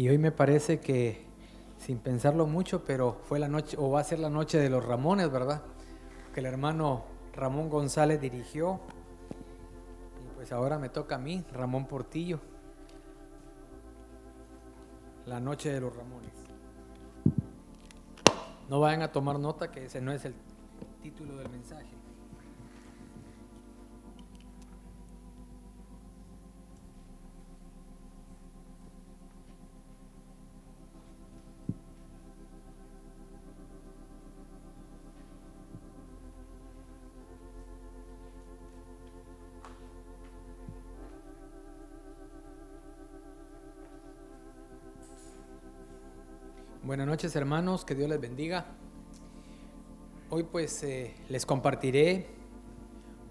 Y hoy me parece que, sin pensarlo mucho, pero fue la noche, o va a ser la noche de los Ramones, ¿verdad? Que el hermano Ramón González dirigió. Y pues ahora me toca a mí, Ramón Portillo. La noche de los Ramones. No vayan a tomar nota que ese no es el título del mensaje. Noches hermanos, que Dios les bendiga. Hoy pues eh, les compartiré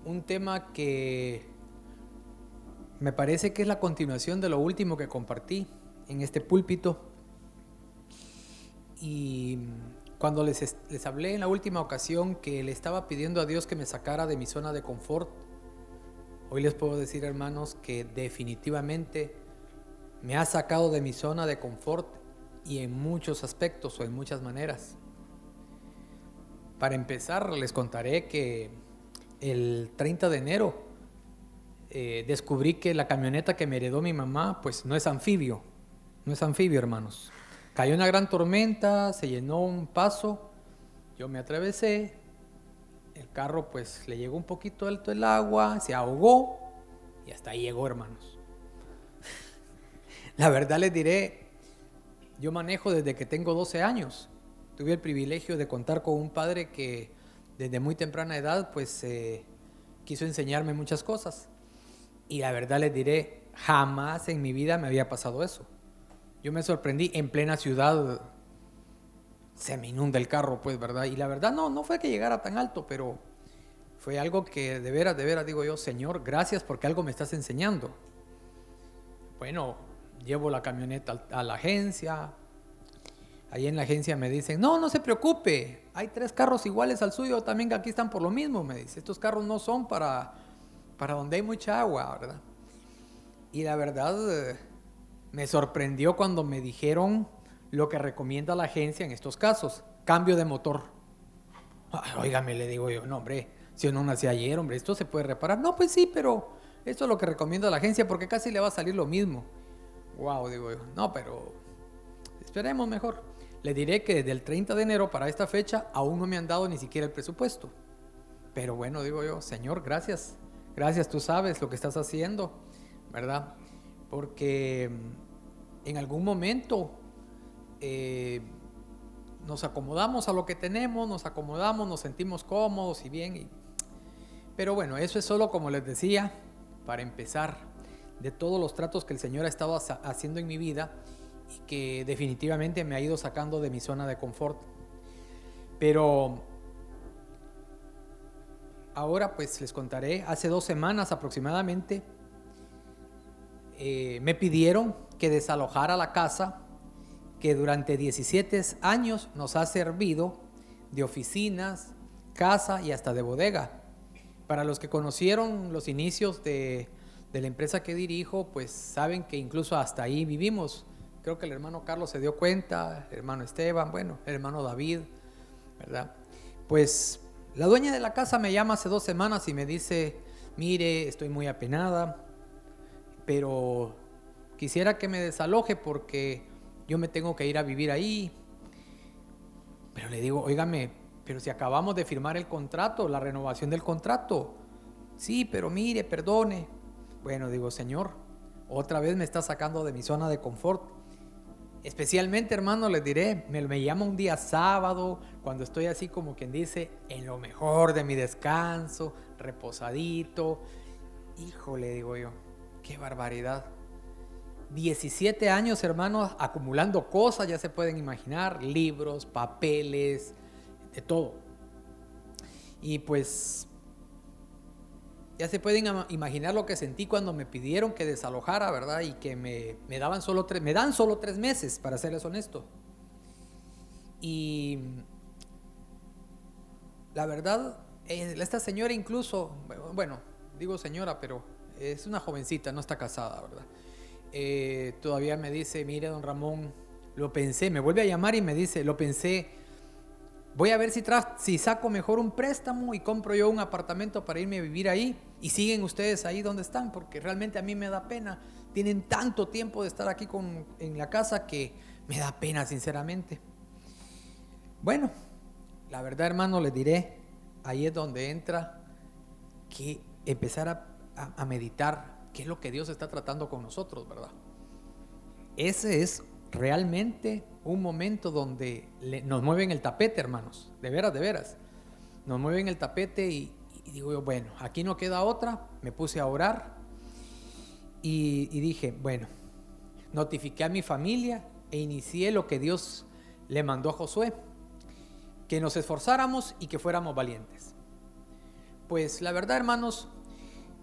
un tema que me parece que es la continuación de lo último que compartí en este púlpito. Y cuando les, les hablé en la última ocasión que le estaba pidiendo a Dios que me sacara de mi zona de confort, hoy les puedo decir hermanos que definitivamente me ha sacado de mi zona de confort y en muchos aspectos o en muchas maneras. Para empezar, les contaré que el 30 de enero eh, descubrí que la camioneta que me heredó mi mamá, pues no es anfibio, no es anfibio, hermanos. Cayó una gran tormenta, se llenó un paso, yo me atravesé, el carro pues le llegó un poquito alto el agua, se ahogó y hasta ahí llegó, hermanos. la verdad les diré, yo manejo desde que tengo 12 años. Tuve el privilegio de contar con un padre que desde muy temprana edad pues eh, quiso enseñarme muchas cosas. Y la verdad les diré, jamás en mi vida me había pasado eso. Yo me sorprendí en plena ciudad, se me inunda el carro, pues, ¿verdad? Y la verdad no, no fue que llegara tan alto, pero fue algo que de veras, de veras digo yo, Señor, gracias porque algo me estás enseñando. Bueno, llevo la camioneta a la agencia. Ahí en la agencia me dicen, no, no se preocupe, hay tres carros iguales al suyo, también aquí están por lo mismo, me dice. Estos carros no son para, para donde hay mucha agua, ¿verdad? Y la verdad me sorprendió cuando me dijeron lo que recomienda la agencia en estos casos, cambio de motor. Óigame, le digo yo, no, hombre, si uno nació ayer, hombre, esto se puede reparar. No, pues sí, pero esto es lo que recomienda la agencia porque casi le va a salir lo mismo. Wow, digo yo. No, pero esperemos mejor. Le diré que desde el 30 de enero para esta fecha aún no me han dado ni siquiera el presupuesto. Pero bueno, digo yo, Señor, gracias. Gracias, tú sabes lo que estás haciendo, ¿verdad? Porque mm, en algún momento eh, nos acomodamos a lo que tenemos, nos acomodamos, nos sentimos cómodos y bien. Pero bueno, eso es solo como les decía, para empezar de todos los tratos que el Señor ha estado haciendo en mi vida y que definitivamente me ha ido sacando de mi zona de confort. Pero ahora pues les contaré, hace dos semanas aproximadamente eh, me pidieron que desalojara la casa que durante 17 años nos ha servido de oficinas, casa y hasta de bodega. Para los que conocieron los inicios de de la empresa que dirijo, pues saben que incluso hasta ahí vivimos. Creo que el hermano Carlos se dio cuenta, hermano Esteban, bueno, hermano David, ¿verdad? Pues la dueña de la casa me llama hace dos semanas y me dice, mire, estoy muy apenada, pero quisiera que me desaloje porque yo me tengo que ir a vivir ahí. Pero le digo, óigame, pero si acabamos de firmar el contrato, la renovación del contrato. Sí, pero mire, perdone. Bueno, digo, Señor, otra vez me está sacando de mi zona de confort. Especialmente, hermano, les diré, me, llama un día sábado, cuando estoy así como quien dice, en lo mejor de mi descanso, reposadito. Híjole, digo yo, qué barbaridad. 17 años, hermanos, acumulando cosas, ya se pueden imaginar, libros, papeles, de todo. Y pues ya se pueden imaginar lo que sentí cuando me pidieron que desalojara, ¿verdad? Y que me, daban solo tres, me dan solo tres meses, para serles honesto. Y la verdad, eh, esta señora incluso, bueno, digo señora, pero es una jovencita, no está casada, ¿verdad? eh, todavía me dice, mire, don Ramón, lo pensé, me vuelve a llamar y me dice, lo pensé, voy a ver si, si saco mejor un préstamo y compro yo un apartamento para irme a vivir ahí y siguen ustedes ahí donde están, porque realmente a mí me da pena. Tienen tanto tiempo de estar aquí con, en la casa que me da pena, sinceramente. Bueno, la verdad, hermano, les diré, ahí es donde entra que empezar a, a meditar qué es lo que Dios está tratando con nosotros, ¿verdad? Ese es realmente un momento donde nos mueven el tapete, hermanos. De veras, de veras. Nos mueven el tapete y, digo yo, bueno, aquí no queda otra. Me puse a orar y, y dije, bueno, notifiqué a mi familia e inicié lo que Dios le mandó a Josué, que nos esforzáramos y que fuéramos valientes. Pues la verdad, hermanos,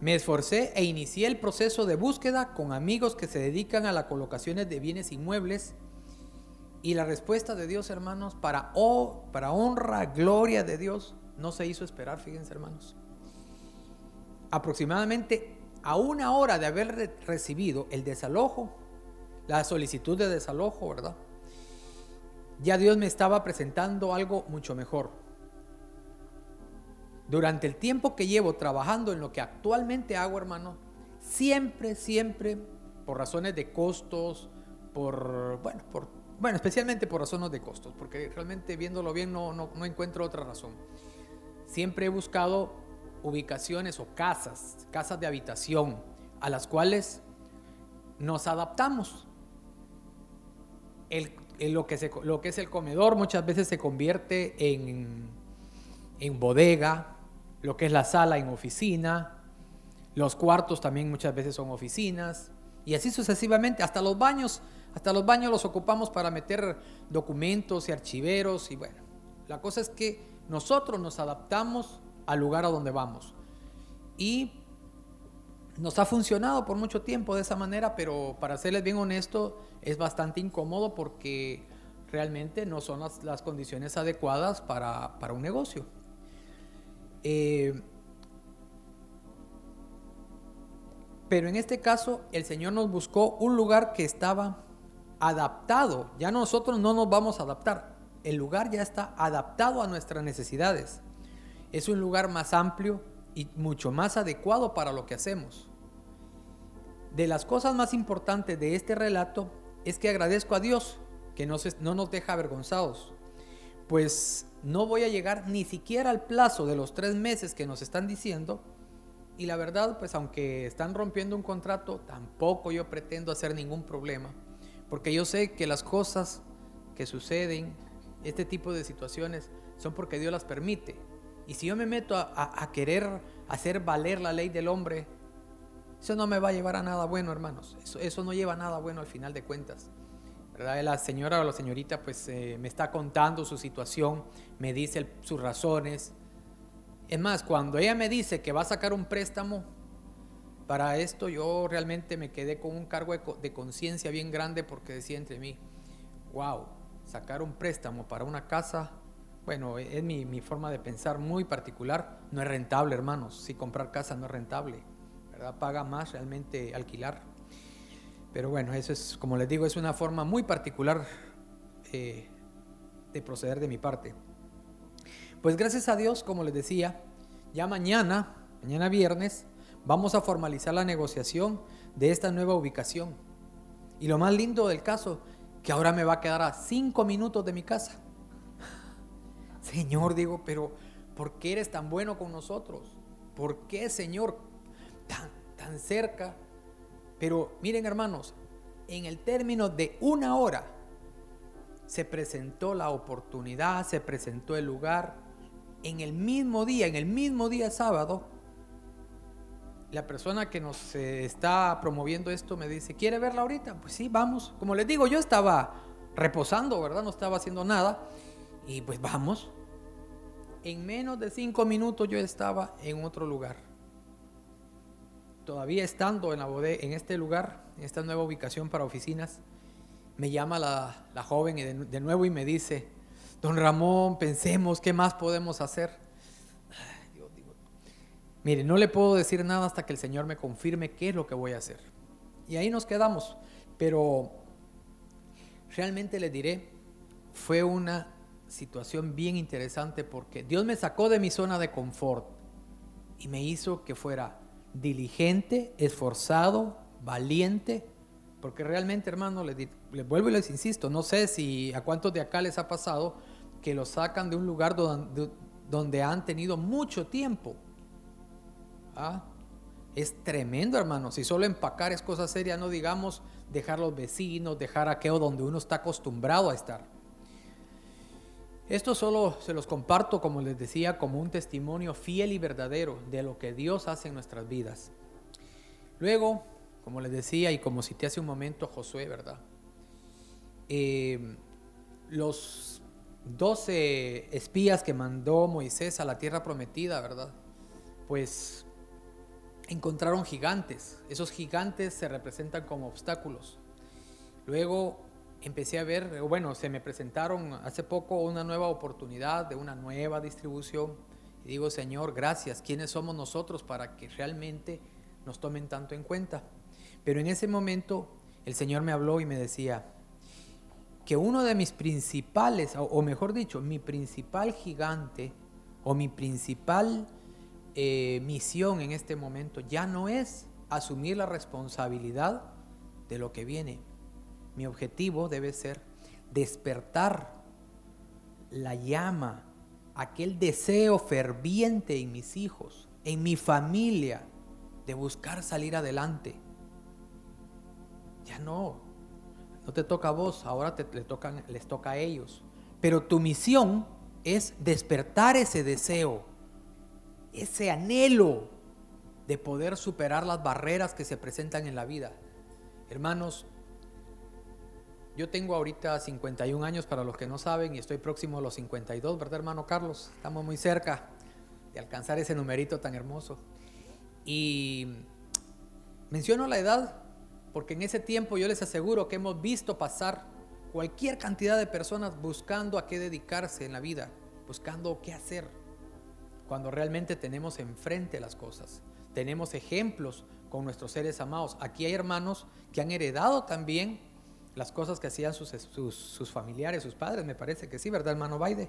me esforcé e inicié el proceso de búsqueda con amigos que se dedican a las colocaciones de bienes inmuebles. Y la respuesta de Dios, hermanos, para, oh, para honra, gloria de Dios, no se hizo esperar, fíjense, hermanos. Aproximadamente a una hora de haber recibido el desalojo, la solicitud de desalojo, ¿verdad? Ya Dios me estaba presentando algo mucho mejor durante el tiempo que llevo trabajando en lo que actualmente hago, hermano, siempre, siempre, por razones de costos, por, bueno, bueno, especialmente por razones de costos, porque realmente viéndolo bien no, no, no encuentro otra razón. Siempre he buscado ubicaciones o casas, casas de habitación, a las cuales nos adaptamos. Lo, que lo que es el comedor muchas veces se convierte en, en bodega, lo que es la sala en oficina, los cuartos también muchas veces son oficinas, y así sucesivamente, hasta los baños, hasta los baños los ocupamos para meter documentos y archiveros, y bueno, la cosa es que nosotros nos adaptamos al lugar a donde vamos. Y nos ha funcionado por mucho tiempo de esa manera, pero para serles bien honesto, es bastante incómodo porque realmente no son las, condiciones adecuadas para, para un negocio. Eh, pero en este caso el Señor nos buscó un lugar que estaba adaptado. Ya nosotros no nos vamos a adaptar. El lugar ya está adaptado a nuestras necesidades. Es un lugar más amplio y mucho más adecuado para lo que hacemos. De las cosas más importantes de este relato es que agradezco a Dios que no, no nos deja avergonzados. Pues no voy a llegar ni siquiera al plazo de los tres meses que nos están diciendo. Y la verdad, pues aunque están rompiendo un contrato, tampoco yo pretendo hacer ningún problema. Porque yo sé que las cosas que suceden, este tipo de situaciones, son porque Dios las permite. Y si yo me meto a, querer hacer valer la ley del hombre, eso no me va a llevar a nada bueno, hermanos. Eso, eso no lleva a nada bueno al final de cuentas. La señora o la señorita pues eh, me está contando su situación, me dice sus razones. Es más, cuando ella me dice que va a sacar un préstamo para esto, yo realmente me quedé con un cargo de, conciencia bien grande porque decía entre mí, wow, sacar un préstamo para una casa, bueno, es mi, mi forma de pensar muy particular, no es rentable, hermanos. Si comprar casa no es rentable, ¿verdad? Paga más realmente alquilar. Pero bueno, eso es, como les digo, es una forma muy particular eh, de proceder de mi parte. Pues gracias a Dios, como les decía, ya mañana, mañana viernes, vamos a formalizar la negociación de esta nueva ubicación. Y lo más lindo del caso, que ahora me va a quedar a cinco minutos de mi casa. Señor, digo, pero ¿por qué eres tan bueno con nosotros? ¿Por qué, Señor, tan, tan cerca? Pero miren hermanos, en el término de una hora se presentó la oportunidad, se presentó el lugar. En el mismo día, en el mismo día sábado, la persona que nos eh, está promoviendo esto me dice, ¿quiere verla ahorita? Pues sí, vamos. Como les digo, yo estaba reposando, ¿verdad? No estaba haciendo nada. Y pues vamos. En menos de cinco minutos yo estaba en otro lugar todavía estando en, la en este lugar, en esta nueva ubicación para oficinas, me llama la, la joven de, de, nuevo y me dice, don Ramón, pensemos qué más podemos hacer. Mire, no le puedo decir nada hasta que el Señor me confirme qué es lo que voy a hacer. Y ahí nos quedamos. Pero realmente les diré, fue una situación bien interesante porque Dios me sacó de mi zona de confort y me hizo que fuera diligente, esforzado, valiente, porque realmente, hermano, les, vuelvo y les insisto, no sé si a cuántos de acá les ha pasado que lo sacan de un lugar donde han tenido mucho tiempo. ¿Ah? Es tremendo, hermano. Si solo empacar es cosa seria, no digamos dejar los vecinos, dejar aquello donde uno está acostumbrado a estar. Esto solo se los comparto, como les decía, como un testimonio fiel y verdadero de lo que Dios hace en nuestras vidas. Luego, como les decía y como cité hace un momento Josué, ¿verdad? Eh, los doce espías que mandó Moisés a la tierra prometida, ¿verdad? Pues encontraron gigantes. Esos gigantes se representan como obstáculos. Luego empecé a ver, bueno, se me presentaron hace poco una nueva oportunidad de una nueva distribución. Y digo, Señor, gracias. ¿Quiénes somos nosotros para que realmente nos tomen tanto en cuenta? Pero en ese momento el Señor me habló y me decía que uno de mis principales, o mejor dicho, mi principal gigante o mi principal eh, misión en este momento ya no es asumir la responsabilidad de lo que viene. Mi objetivo debe ser despertar la llama, aquel deseo ferviente en mis hijos, en mi familia, de buscar salir adelante. Ya no, no te toca a vos, ahora te, les toca a ellos. Pero tu misión es despertar ese deseo ese anhelo de poder superar las barreras que se presentan en la vida. Hermanos, yo tengo ahorita 51 años para los que no saben y estoy próximo a los 52, ¿verdad hermano Carlos? Estamos muy cerca de alcanzar ese numerito tan hermoso. Y menciono la edad porque en ese tiempo yo les aseguro que hemos visto pasar cualquier cantidad de personas buscando a qué dedicarse en la vida, buscando qué hacer cuando realmente tenemos enfrente las cosas. Tenemos ejemplos con nuestros seres amados. Aquí hay hermanos que han heredado también las cosas que hacían sus, familiares, sus padres, me parece que sí, ¿verdad, hermano Baide?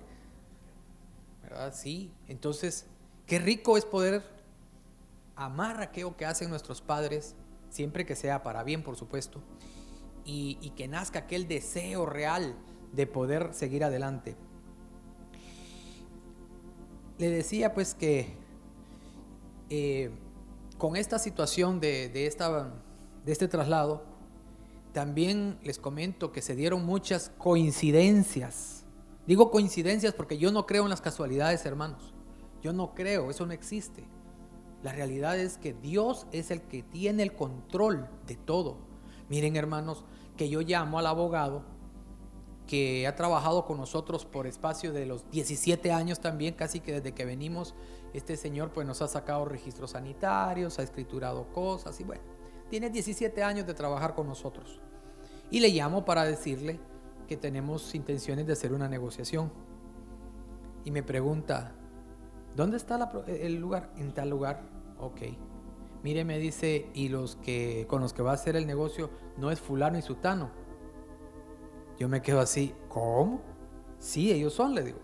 ¿Verdad? Sí. Entonces, qué rico es poder amar aquello que hacen nuestros padres, siempre que sea para bien, por supuesto, y que nazca aquel deseo real de poder seguir adelante le decía pues que eh, con esta situación de, esta, de este traslado, también les comento que se dieron muchas coincidencias. Digo coincidencias porque yo no creo en las casualidades, hermanos. Yo no creo, eso no existe. La realidad es que Dios es el que tiene el control de todo. Miren, hermanos, que yo llamo al abogado que ha trabajado con nosotros por espacio de los 17 años también, casi que desde que venimos, este señor pues nos ha sacado registros sanitarios, ha escriturado cosas y bueno, tiene 17 años de trabajar con nosotros. Y le llamo para decirle que tenemos intenciones de hacer una negociación. Y me pregunta, ¿dónde está el lugar? En tal lugar. Ok. Mire, me dice, y los que con los que va a hacer el negocio no es fulano y sutano yo me quedo así, ¿cómo? Sí, ellos son, le digo.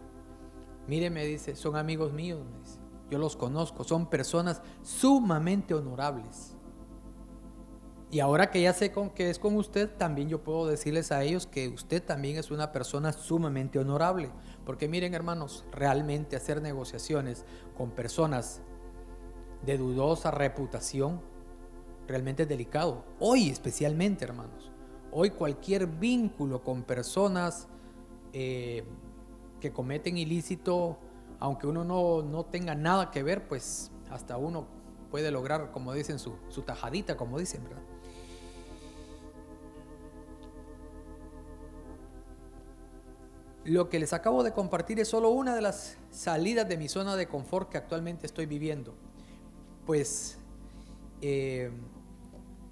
Mire, me dice, son amigos míos, me dice. Yo los conozco, son personas sumamente honorables. Y ahora que ya sé con que es con usted, también yo puedo decirles a ellos que usted también es una persona sumamente honorable. Porque miren, hermanos, realmente hacer negociaciones con personas de dudosa reputación realmente es delicado. Hoy especialmente, hermanos. Hoy cualquier vínculo con personas eh, que cometen ilícito, aunque uno no, tenga nada que ver, pues hasta uno puede lograr, como dicen, su, su tajadita, como dicen, ¿verdad? Lo que les acabo de compartir es solo una de las salidas de mi zona de confort que actualmente estoy viviendo. Pues eh,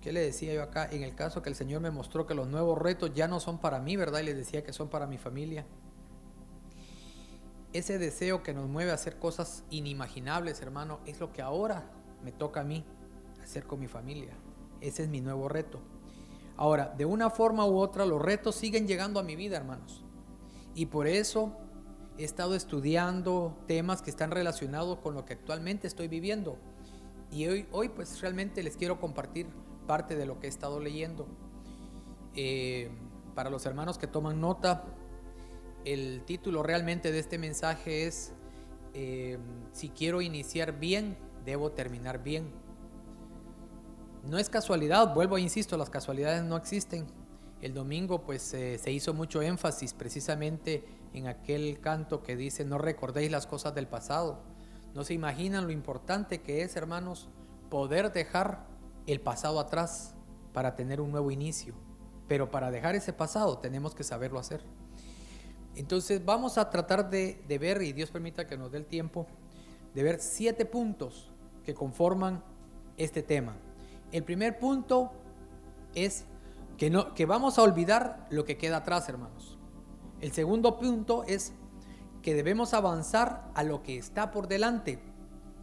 ¿Qué le decía yo acá? En el caso que el Señor me mostró que los nuevos retos ya no son para mí, ¿verdad? Y les decía que son para mi familia. Ese deseo que nos mueve a hacer cosas inimaginables, hermano, es lo que ahora me toca a mí hacer con mi familia. Ese es mi nuevo reto. Ahora, de una forma u otra, los retos siguen llegando a mi vida, hermanos. Y por eso he estado estudiando temas que están relacionados con lo que actualmente estoy viviendo. Y hoy, hoy pues realmente les quiero compartir parte de lo que he estado leyendo. Eh, para los hermanos que toman nota, el título realmente de este mensaje es eh, Si quiero iniciar bien, debo terminar bien. No es casualidad, vuelvo e insisto, las casualidades no existen. El domingo pues eh, se hizo mucho énfasis precisamente en aquel canto que dice no recordéis las cosas del pasado. No se imaginan lo importante que es, hermanos, poder dejar el pasado atrás para tener un nuevo inicio. Pero para dejar ese pasado tenemos que saberlo hacer. Entonces vamos a tratar de, de ver, y Dios permita que nos dé el tiempo, de ver siete puntos que conforman este tema. El primer punto es que, no, que vamos a olvidar lo que queda atrás, hermanos. El segundo punto es que debemos avanzar a lo que está por delante.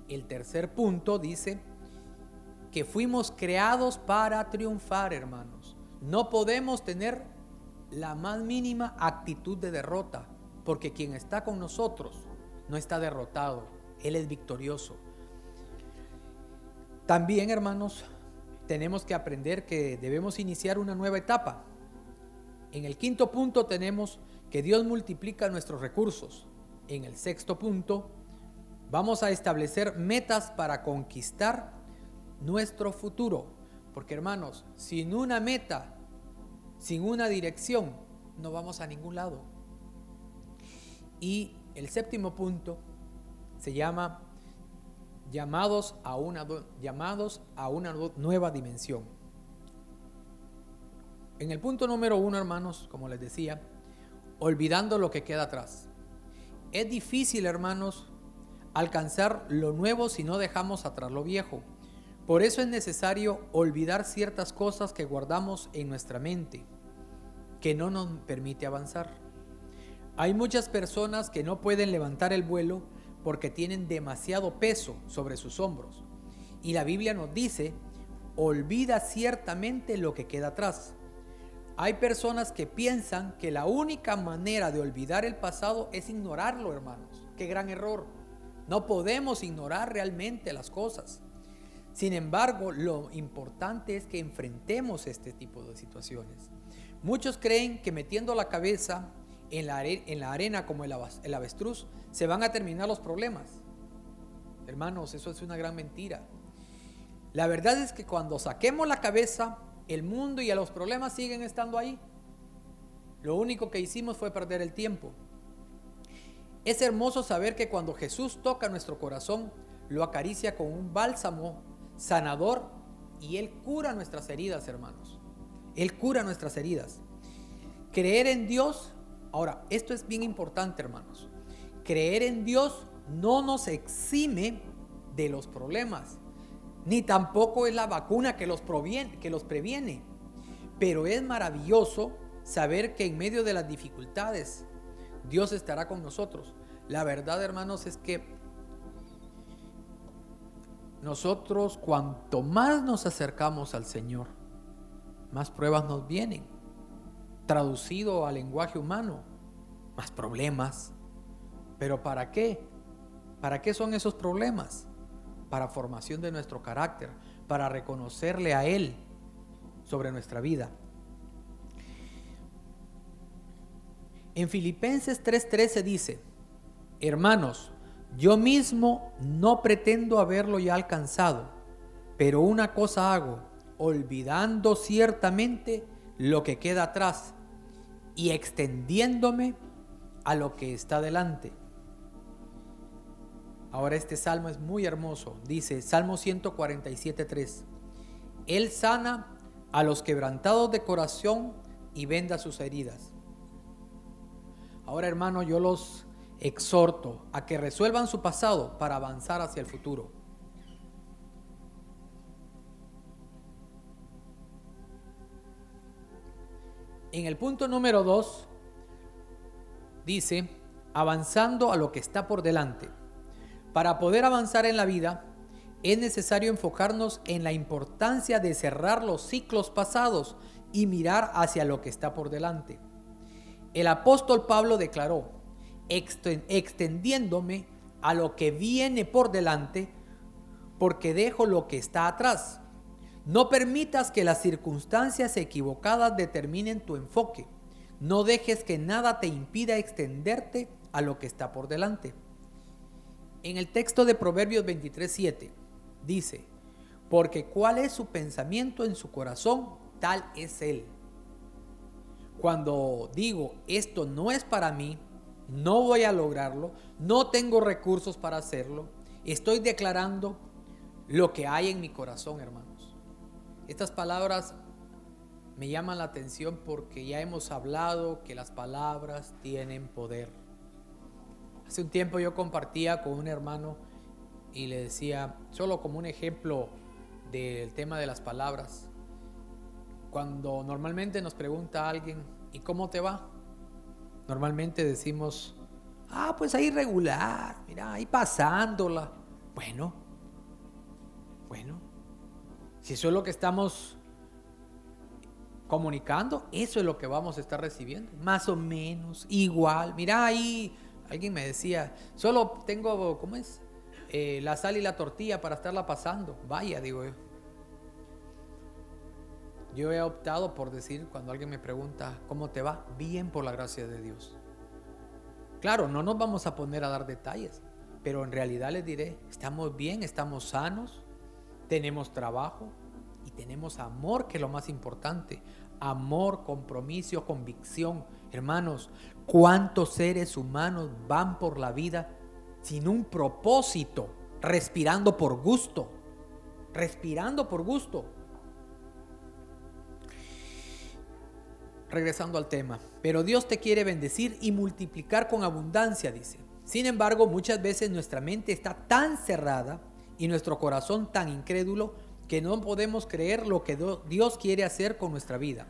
El tercer punto dice que fuimos creados para triunfar, hermanos. No podemos tener la más mínima actitud de derrota, porque quien está con nosotros no está derrotado, Él es victorioso. También, hermanos, tenemos que aprender que debemos iniciar una nueva etapa. En el quinto punto tenemos que Dios multiplica nuestros recursos. En el sexto punto, vamos a establecer metas para conquistar nuestro futuro. Porque hermanos, sin una meta, sin una dirección, no vamos a ningún lado. Y el séptimo punto se llama llamados a una, llamados a una nueva dimensión. En el punto número uno, hermanos, como les decía, olvidando lo que queda atrás. Es difícil, hermanos, alcanzar lo nuevo si no dejamos atrás lo viejo. Por eso es necesario olvidar ciertas cosas que guardamos en nuestra mente, que no nos permite avanzar. Hay muchas personas que no pueden levantar el vuelo porque tienen demasiado peso sobre sus hombros. Y la Biblia nos dice, olvida ciertamente lo que queda atrás. Hay personas que piensan que la única manera de olvidar el pasado es ignorarlo, hermanos. Qué gran error. No podemos ignorar realmente las cosas. Sin embargo, lo importante es que enfrentemos este tipo de situaciones. Muchos creen que metiendo la cabeza en la, en la arena como el, el avestruz, se van a terminar los problemas. Hermanos, eso es una gran mentira. La verdad es que cuando saquemos la cabeza, el mundo y los problemas siguen estando ahí. Lo único que hicimos fue perder el tiempo. Es hermoso saber que cuando Jesús toca nuestro corazón, lo acaricia con un bálsamo sanador y Él cura nuestras heridas, hermanos. Él cura nuestras heridas. Creer en Dios Ahora, esto es bien importante, hermanos. Creer en Dios no nos exime de los problemas, ni tampoco es la vacuna que los, que los previene. Pero es maravilloso saber que en medio de las dificultades Dios estará con nosotros. La verdad, hermanos, es que nosotros cuanto más nos acercamos al Señor, más pruebas nos vienen traducido al lenguaje humano, más problemas. ¿Pero para qué? ¿Para qué son esos problemas? Para formación de nuestro carácter, para reconocerle a Él sobre nuestra vida. En Filipenses 3:13 dice, hermanos, yo mismo no pretendo haberlo ya alcanzado, pero una cosa hago, olvidando ciertamente lo que queda atrás y extendiéndome a lo que está delante. Ahora este salmo es muy hermoso. Dice Salmo 147.3. Él sana a los quebrantados de corazón y venda sus heridas. Ahora hermano, yo los exhorto a que resuelvan su pasado para avanzar hacia el futuro. En el punto número 2 dice, avanzando a lo que está por delante. Para poder avanzar en la vida, es necesario enfocarnos en la importancia de cerrar los ciclos pasados y mirar hacia lo que está por delante. El apóstol Pablo declaró, extendiéndome a lo que viene por delante, porque dejo lo que está atrás. No permitas que las circunstancias equivocadas determinen tu enfoque. No dejes que nada te impida extenderte a lo que está por delante. En el texto de Proverbios 23:7 dice, porque cuál es su pensamiento en su corazón, tal es él. Cuando digo, esto no es para mí, no voy a lograrlo, no tengo recursos para hacerlo, estoy declarando lo que hay en mi corazón, hermanos. Estas palabras me llaman la atención porque ya hemos hablado que las palabras tienen poder. Hace un tiempo yo compartía con un hermano y le decía, solo como un ejemplo del tema de las palabras, cuando normalmente nos pregunta alguien, ¿y cómo te va? Normalmente decimos, ah, pues ahí regular, mira, ahí pasándola. Bueno, bueno, si eso es lo que estamos comunicando, eso es lo que vamos a estar recibiendo, más o menos, igual. Mira, ahí alguien me decía, solo tengo, ¿cómo es? Eh, la sal y la tortilla para estarla pasando. Vaya, digo yo. Yo he optado por decir cuando alguien me pregunta, ¿cómo te va? Bien por la gracia de Dios. Claro, no nos vamos a poner a dar detalles, pero en realidad les diré, estamos bien, estamos sanos, tenemos trabajo y tenemos amor, que es lo más importante. Amor, compromiso, convicción. Hermanos, ¿cuántos seres humanos van por la vida sin un propósito, respirando por gusto? Respirando por gusto. Regresando al tema. Pero Dios te quiere bendecir y multiplicar con abundancia, dice. Sin embargo, muchas veces nuestra mente está tan cerrada y nuestro corazón tan incrédulo que no podemos creer lo que Dios quiere hacer con nuestra vida.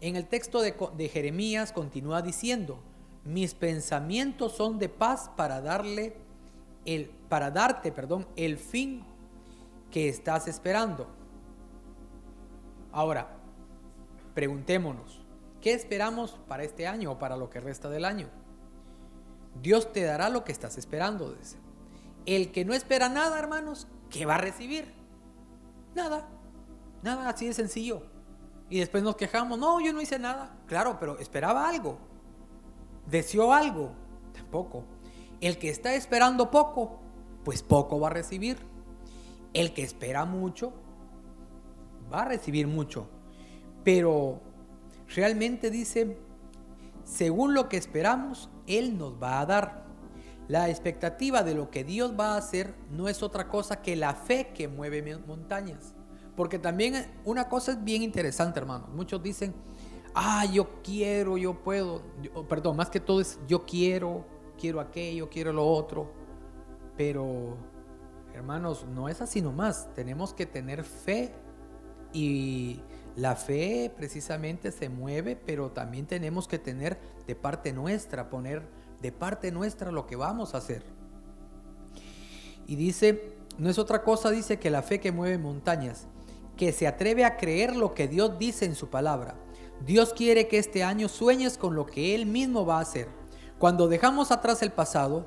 En el texto de, Jeremías continúa diciendo, mis pensamientos son de paz para darle el, para darte, perdón, el fin que estás esperando. Ahora, Preguntémonos, ¿qué esperamos para este año o para lo que resta del año? Dios te dará lo que estás esperando. Dice. El que no espera nada, hermanos, ¿qué va a recibir? Nada. Nada, así de sencillo. Y después nos quejamos, no, yo no hice nada. Claro, pero esperaba algo. Deseó algo. Tampoco. El que está esperando poco, pues poco va a recibir. El que espera mucho, va a recibir mucho. Pero realmente dice, según lo que esperamos, Él nos va a dar. La expectativa de lo que Dios va a hacer no es otra cosa que la fe que mueve montañas. Porque también una cosa es bien interesante, hermanos. Muchos dicen, ah, yo quiero, yo puedo. perdón, más que todo es yo quiero, quiero aquello, quiero lo otro. Pero, hermanos, no es así nomás. Tenemos que tener fe y la fe precisamente se mueve, pero también tenemos que tener de parte nuestra, poner de parte nuestra lo que vamos a hacer. Y dice, no es otra cosa, dice que la fe que mueve montañas, que se atreve a creer lo que Dios dice en su palabra. Dios quiere que este año sueñes con lo que Él mismo va a hacer. Cuando dejamos atrás el pasado,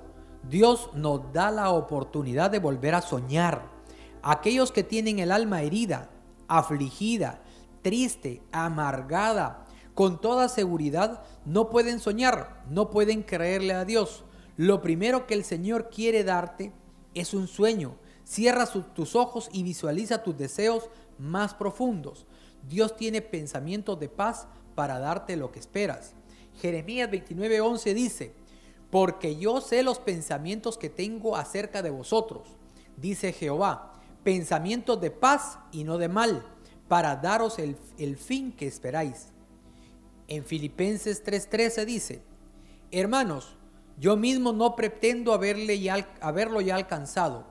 Dios nos da la oportunidad de volver a soñar. Aquellos que tienen el alma herida, afligida, triste, amargada, con toda seguridad, no pueden soñar, no pueden creerle a Dios. Lo primero que el Señor quiere darte es un sueño. Cierra tus ojos y visualiza tus deseos más profundos. Dios tiene pensamientos de paz para darte lo que esperas. Jeremías 29:11 dice, porque yo sé los pensamientos que tengo acerca de vosotros, dice Jehová, pensamientos de paz y no de mal, para daros el, fin que esperáis. En Filipenses 3:13 dice, hermanos, yo mismo no pretendo haberlo ya alcanzado,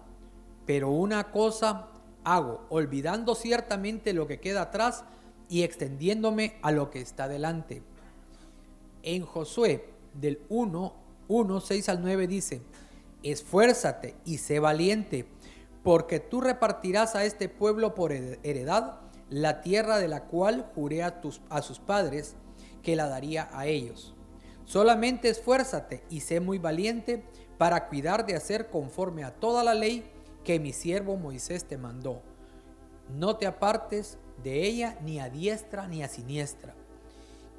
pero una cosa hago, olvidando ciertamente lo que queda atrás y extendiéndome a lo que está delante. En Josué del 1, 1, 6 al 9 dice, esfuérzate y sé valiente porque tú repartirás a este pueblo por heredad la tierra de la cual juré a, tus, a sus padres que la daría a ellos. Solamente esfuérzate y sé muy valiente para cuidar de hacer conforme a toda la ley que mi siervo Moisés te mandó. No te apartes de ella ni a diestra ni a siniestra,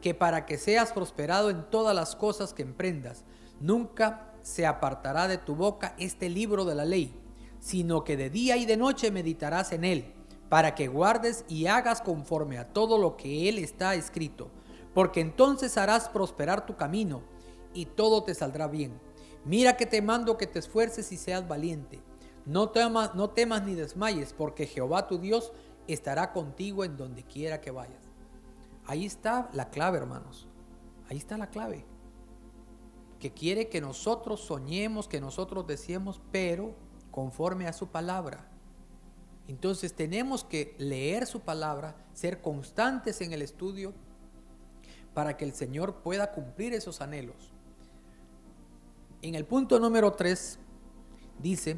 que para que seas prosperado en todas las cosas que emprendas, nunca se apartará de tu boca este libro de la ley, sino que de día y de noche meditarás en él, para que guardes y hagas conforme a todo lo que él está escrito, porque entonces harás prosperar tu camino y todo te saldrá bien. Mira que te mando que te esfuerces y seas valiente. No temas, no temas ni desmayes, porque Jehová tu Dios estará contigo en donde quiera que vayas. Ahí está la clave, hermanos. Ahí está la clave. Que quiere que nosotros soñemos, que nosotros deseemos, pero conforme a su palabra. Entonces tenemos que leer su palabra, ser constantes en el estudio para que el Señor pueda cumplir esos anhelos. En el punto número 3 dice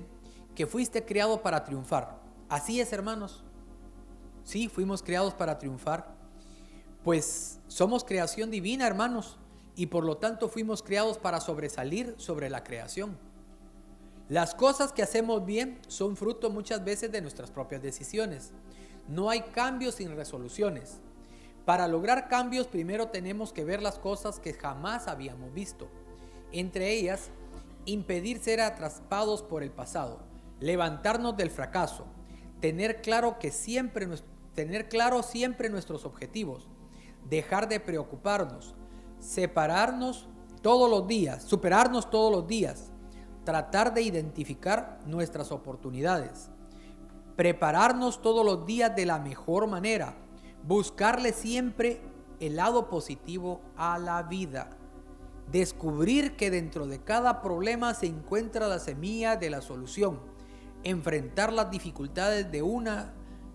que fuiste criado para triunfar. Así es, hermanos. Sí, fuimos creados para triunfar. Pues somos creación divina, hermanos, y por lo tanto fuimos creados para sobresalir sobre la creación. Las cosas que hacemos bien son fruto muchas veces de nuestras propias decisiones. No hay cambios sin resoluciones. Para lograr cambios primero tenemos que ver las cosas que jamás habíamos visto. Entre ellas, impedir ser atrapados por el pasado, levantarnos del fracaso, tener claro que siempre tener claro siempre nuestros objetivos, dejar de preocuparnos, separarnos todos los días, superarnos todos los días, tratar de identificar nuestras oportunidades, prepararnos todos los días de la mejor manera, buscarle siempre el lado positivo a la vida, descubrir que dentro de cada problema se encuentra la semilla de la solución, enfrentar las dificultades de una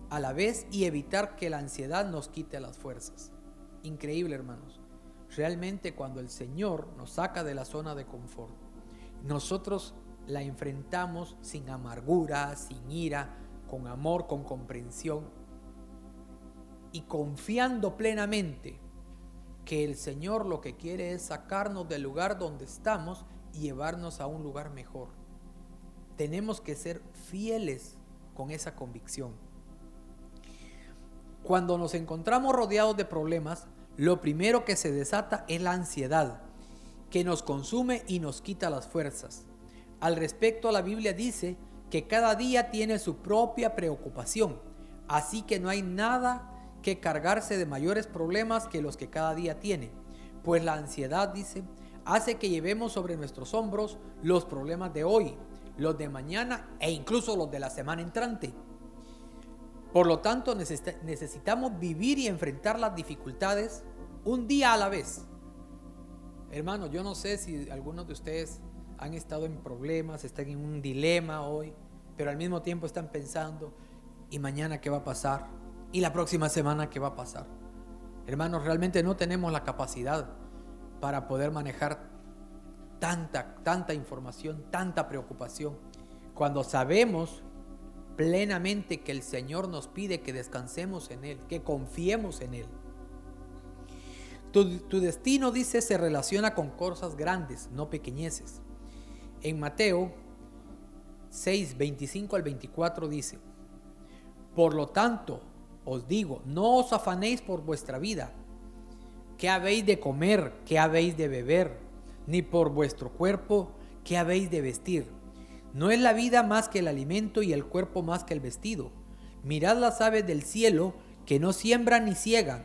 a la vez y evitar que la ansiedad nos quite las fuerzas. Increíble, hermanos. Realmente cuando el Señor nos saca de la zona de confort, nosotros la enfrentamos sin amargura, sin ira, con amor, con comprensión y confiando plenamente que el Señor lo que quiere es sacarnos del lugar donde estamos y llevarnos a un lugar mejor. Tenemos que ser fieles con esa convicción. Cuando nos encontramos rodeados de problemas, lo primero que se desata es la ansiedad que nos consume y nos quita las fuerzas. Al respecto, la Biblia dice que cada día tiene su propia preocupación, así que no hay nada que cargarse de mayores problemas que los que cada día tiene, pues la ansiedad, dice, hace que llevemos sobre nuestros hombros los problemas de hoy, los de mañana e incluso los de la semana entrante. Por lo tanto, necesitamos vivir y enfrentar las dificultades un día a la vez. Hermano, yo no sé si algunos de ustedes han estado en problemas, están en un dilema hoy, pero al mismo tiempo están pensando, ¿y mañana qué va a pasar? ¿Y la próxima semana qué va a pasar? Hermanos, realmente no tenemos la capacidad para poder manejar tanta, tanta información, tanta preocupación, cuando sabemos plenamente que el Señor nos pide que descansemos en Él, que confiemos en Él. Tu, destino, dice, se relaciona con cosas grandes, no pequeñeces. En Mateo 6, 25 al 24 dice, Por lo tanto, os digo, no os afanéis por vuestra vida, qué habéis de comer, qué habéis de beber, ni por vuestro cuerpo, qué habéis de vestir. No es la vida más que el alimento y el cuerpo más que el vestido. Mirad las aves del cielo, que no siembran ni ciegan,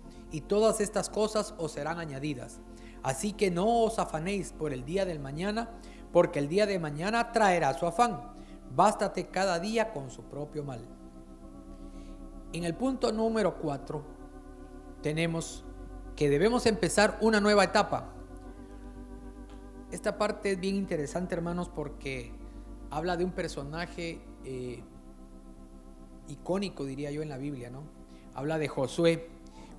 y todas estas cosas os serán añadidas. Así que no os afanéis por el día del mañana, porque el día de mañana traerá su afán. Bástate cada día con su propio mal. En el punto número 4 tenemos que debemos empezar una nueva etapa. Esta parte es bien interesante, hermanos, porque habla de un personaje eh, icónico, diría yo, en la Biblia, ¿no? Habla de Josué.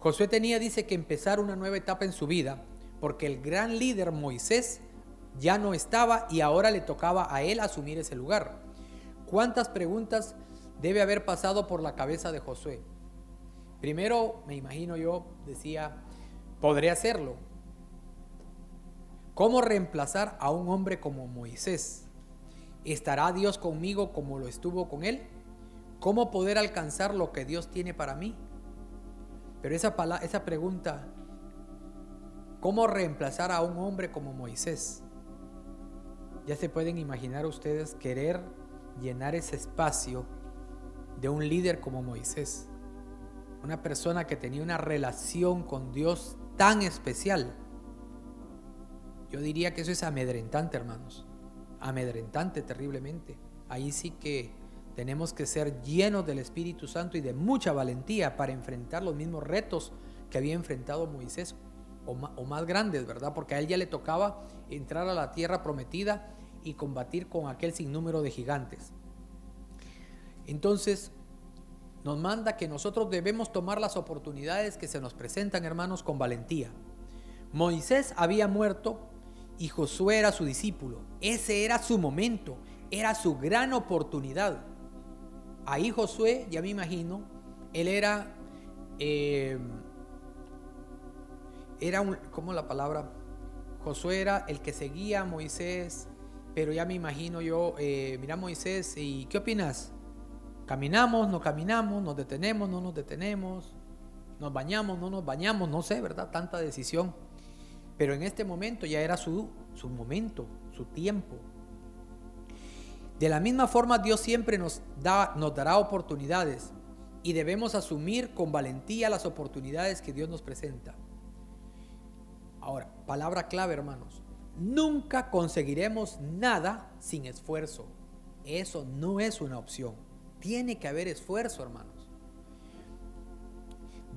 Josué tenía, dice, que empezar una nueva etapa en su vida, porque el gran líder Moisés ya no estaba y ahora le tocaba a él asumir ese lugar. ¿Cuántas preguntas debe haber pasado por la cabeza de Josué? Primero, me imagino yo, decía, podré hacerlo. ¿Cómo reemplazar a un hombre como Moisés? ¿Estará Dios conmigo como lo estuvo con él? ¿Cómo poder alcanzar lo que Dios tiene para mí? Pero esa, esa pregunta, ¿cómo reemplazar a un hombre como Moisés? Ya se pueden imaginar ustedes querer llenar ese espacio de un líder como Moisés. Una persona que tenía una relación con Dios tan especial. Yo diría que eso es amedrentante, hermanos. Amedrentante terriblemente. Ahí sí que tenemos que ser llenos del Espíritu Santo y de mucha valentía para enfrentar los mismos retos que había enfrentado Moisés o más, grandes, ¿verdad? Porque a él ya le tocaba entrar a la tierra prometida y combatir con aquel sinnúmero de gigantes. Entonces, nos manda que nosotros debemos tomar las oportunidades que se nos presentan, hermanos, con valentía. Moisés había muerto y Josué era su discípulo. Ese era su momento, era su gran oportunidad. Ahí Josué, ya me imagino, él era eh, era un, ¿cómo la palabra? Josué era el que seguía a Moisés, pero ya me imagino yo, eh, mira Moisés, ¿y qué opinas? ¿Caminamos, no caminamos, nos detenemos, no nos detenemos, nos bañamos, no nos bañamos, no sé, ¿verdad? Tanta decisión. Pero en este momento ya era su, su momento, su tiempo. De la misma forma Dios siempre nos, da, nos dará oportunidades y debemos asumir con valentía las oportunidades que Dios nos presenta. Ahora, palabra clave, hermanos. Nunca conseguiremos nada sin esfuerzo. Eso no es una opción. Tiene que haber esfuerzo, hermanos.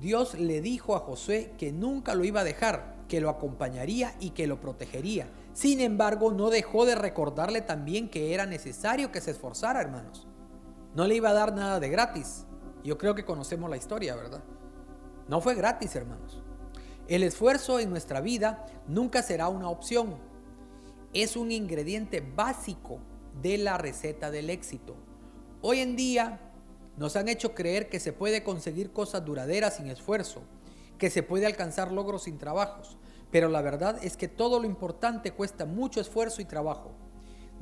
Dios le dijo a Josué que nunca lo iba a dejar, que lo acompañaría y que lo protegería. Sin embargo, no dejó de recordarle también que era necesario que se esforzara, hermanos. No le iba a dar nada de gratis. Yo creo que conocemos la historia, ¿verdad? No fue gratis, hermanos. El esfuerzo en nuestra vida nunca será una opción. Es un ingrediente básico de la receta del éxito. Hoy en día nos han hecho creer que se puede conseguir cosas duraderas sin esfuerzo, que se puede alcanzar logros sin trabajos, pero la verdad es que todo lo importante cuesta mucho esfuerzo y trabajo.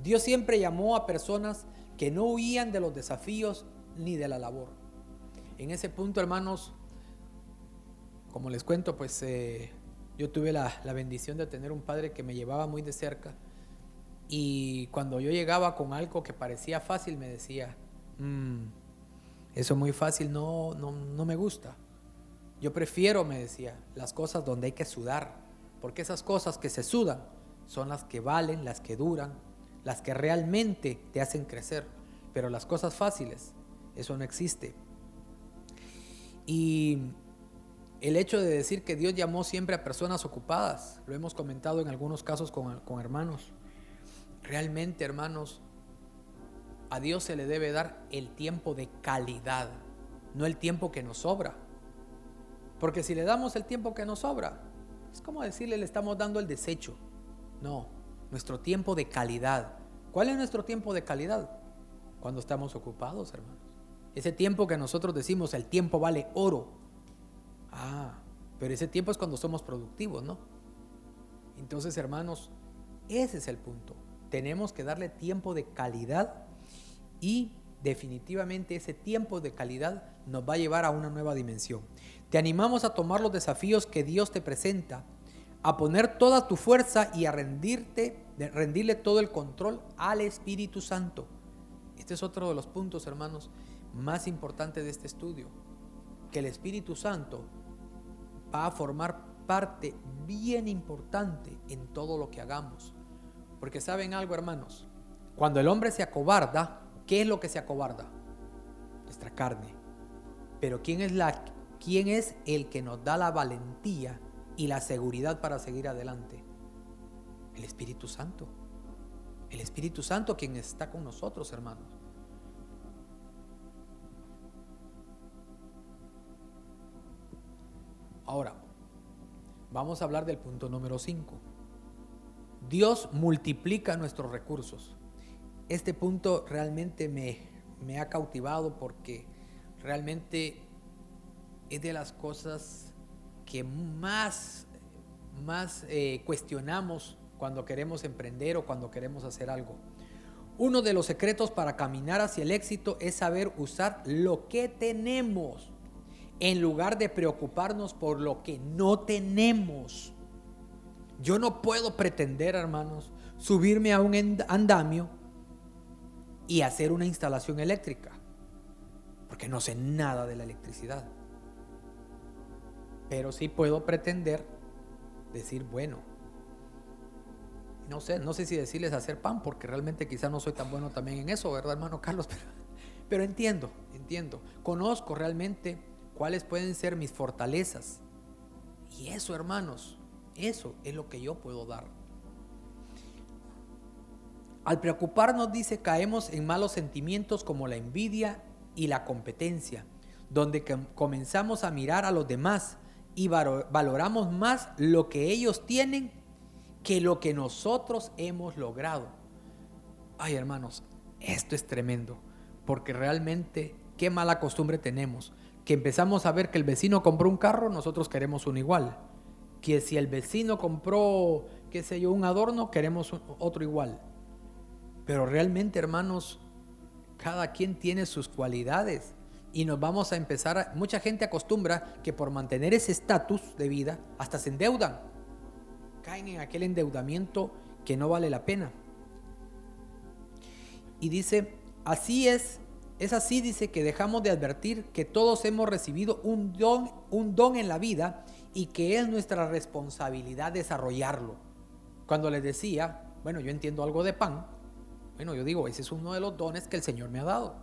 Dios siempre llamó a personas que no huían de los desafíos ni de la labor. En ese punto, hermanos, como les cuento, pues eh, yo tuve la, bendición de tener un padre que me llevaba muy de cerca y cuando yo llegaba con algo que parecía fácil me decía, mm, eso muy fácil no, no, no me gusta. Yo prefiero, me decía, las cosas donde hay que sudar, porque esas cosas que se sudan son las que valen, las que duran, las que realmente te hacen crecer. Pero las cosas fáciles, eso no existe. Y el hecho de decir que Dios llamó siempre a personas ocupadas, lo hemos comentado en algunos casos con, hermanos. Realmente, hermanos, a Dios se le debe dar el tiempo de calidad, no el tiempo que nos sobra. Porque si le damos el tiempo que nos sobra, es como decirle le estamos dando el desecho. No, nuestro tiempo de calidad. ¿Cuál es nuestro tiempo de calidad? Cuando estamos ocupados, hermanos. Ese tiempo que nosotros decimos, el tiempo vale oro. Ah, pero ese tiempo es cuando somos productivos, ¿no? Entonces, hermanos, ese es el punto. Tenemos que darle tiempo de calidad y definitivamente ese tiempo de calidad nos va a llevar a una nueva dimensión. Te animamos a tomar los desafíos que Dios te presenta, a poner toda tu fuerza y a rendirte, rendirle todo el control al Espíritu Santo. Este es otro de los puntos, hermanos, más importantes de este estudio, que el Espíritu Santo va a formar parte bien importante en todo lo que hagamos. Porque saben algo, hermanos, cuando el hombre se acobarda, ¿qué es lo que se acobarda? Nuestra carne. Pero ¿quién es, la, quién es el que nos da la valentía y la seguridad para seguir adelante? El Espíritu Santo. El Espíritu Santo quien está con nosotros, hermanos. Ahora, vamos a hablar del punto número 5. Dios multiplica nuestros recursos. Este punto realmente me, me ha cautivado porque realmente es de las cosas que más, más eh, cuestionamos cuando queremos emprender o cuando queremos hacer algo. Uno de los secretos para caminar hacia el éxito es saber usar lo que tenemos en lugar de preocuparnos por lo que no tenemos. Yo no puedo pretender, hermanos, subirme a un andamio y hacer una instalación eléctrica, porque no sé nada de la electricidad. Pero sí puedo pretender decir, bueno, no sé, no sé si decirles hacer pan, porque realmente quizás no soy tan bueno también en eso, ¿verdad, hermano Carlos? Pero, pero entiendo, entiendo. Conozco realmente cuáles pueden ser mis fortalezas. Y eso, hermanos, eso es lo que yo puedo dar. Al preocuparnos, dice, caemos en malos sentimientos como la envidia y la competencia, donde comenzamos a mirar a los demás y valoramos más lo que ellos tienen que lo que nosotros hemos logrado. Ay, hermanos, esto es tremendo, porque realmente qué mala costumbre tenemos que empezamos a ver que el vecino compró un carro, nosotros queremos un igual. Que si el vecino compró, qué sé yo, un adorno, queremos otro igual. Pero realmente, hermanos, cada quien tiene sus cualidades y nos vamos a empezar. Mucha gente acostumbra que por mantener ese estatus de vida, hasta se endeudan. Caen en aquel endeudamiento que no vale la pena. Y dice, así es es así, dice, que dejamos de advertir que todos hemos recibido un don, un don en la vida y que es nuestra responsabilidad desarrollarlo. Cuando les decía, bueno, yo entiendo algo de pan, bueno, yo digo, ese es uno de los dones que el Señor me ha dado.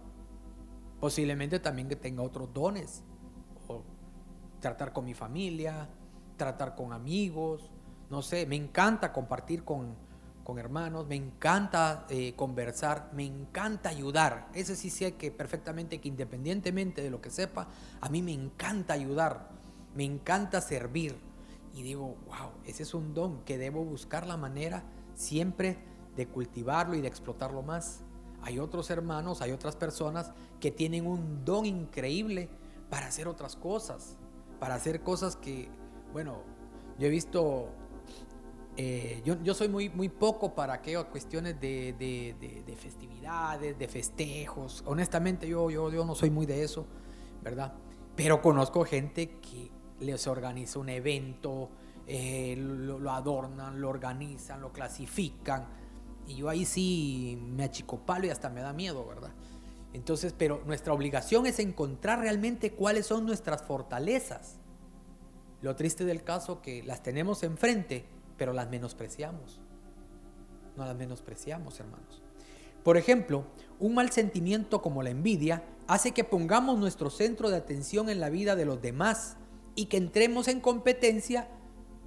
Posiblemente también que tenga otros dones, o tratar con mi familia, tratar con amigos, no sé, me encanta compartir con, con hermanos, me encanta eh, conversar, me encanta ayudar. Ese sí sé que perfectamente que independientemente de lo que sepa, a mí me encanta ayudar, me encanta servir. Y digo, wow, ese es un don que debo buscar la manera siempre de cultivarlo y de explotarlo más. Hay otros hermanos, hay otras personas que tienen un don increíble para hacer otras cosas, para hacer cosas que, bueno, yo he visto eh, yo, soy muy, muy poco para aquellas cuestiones de, festividades, de festejos. Honestamente, yo, yo, yo no soy muy de eso, ¿verdad? Pero conozco gente que les organiza un evento, eh, lo, adornan, lo organizan, lo clasifican. Y yo ahí sí me achicopalo y hasta me da miedo, ¿verdad? Entonces, pero nuestra obligación es encontrar realmente cuáles son nuestras fortalezas. Lo triste del caso que las tenemos enfrente, pero las menospreciamos. No las menospreciamos, hermanos. Por ejemplo, un mal sentimiento como la envidia hace que pongamos nuestro centro de atención en la vida de los demás y que entremos en competencia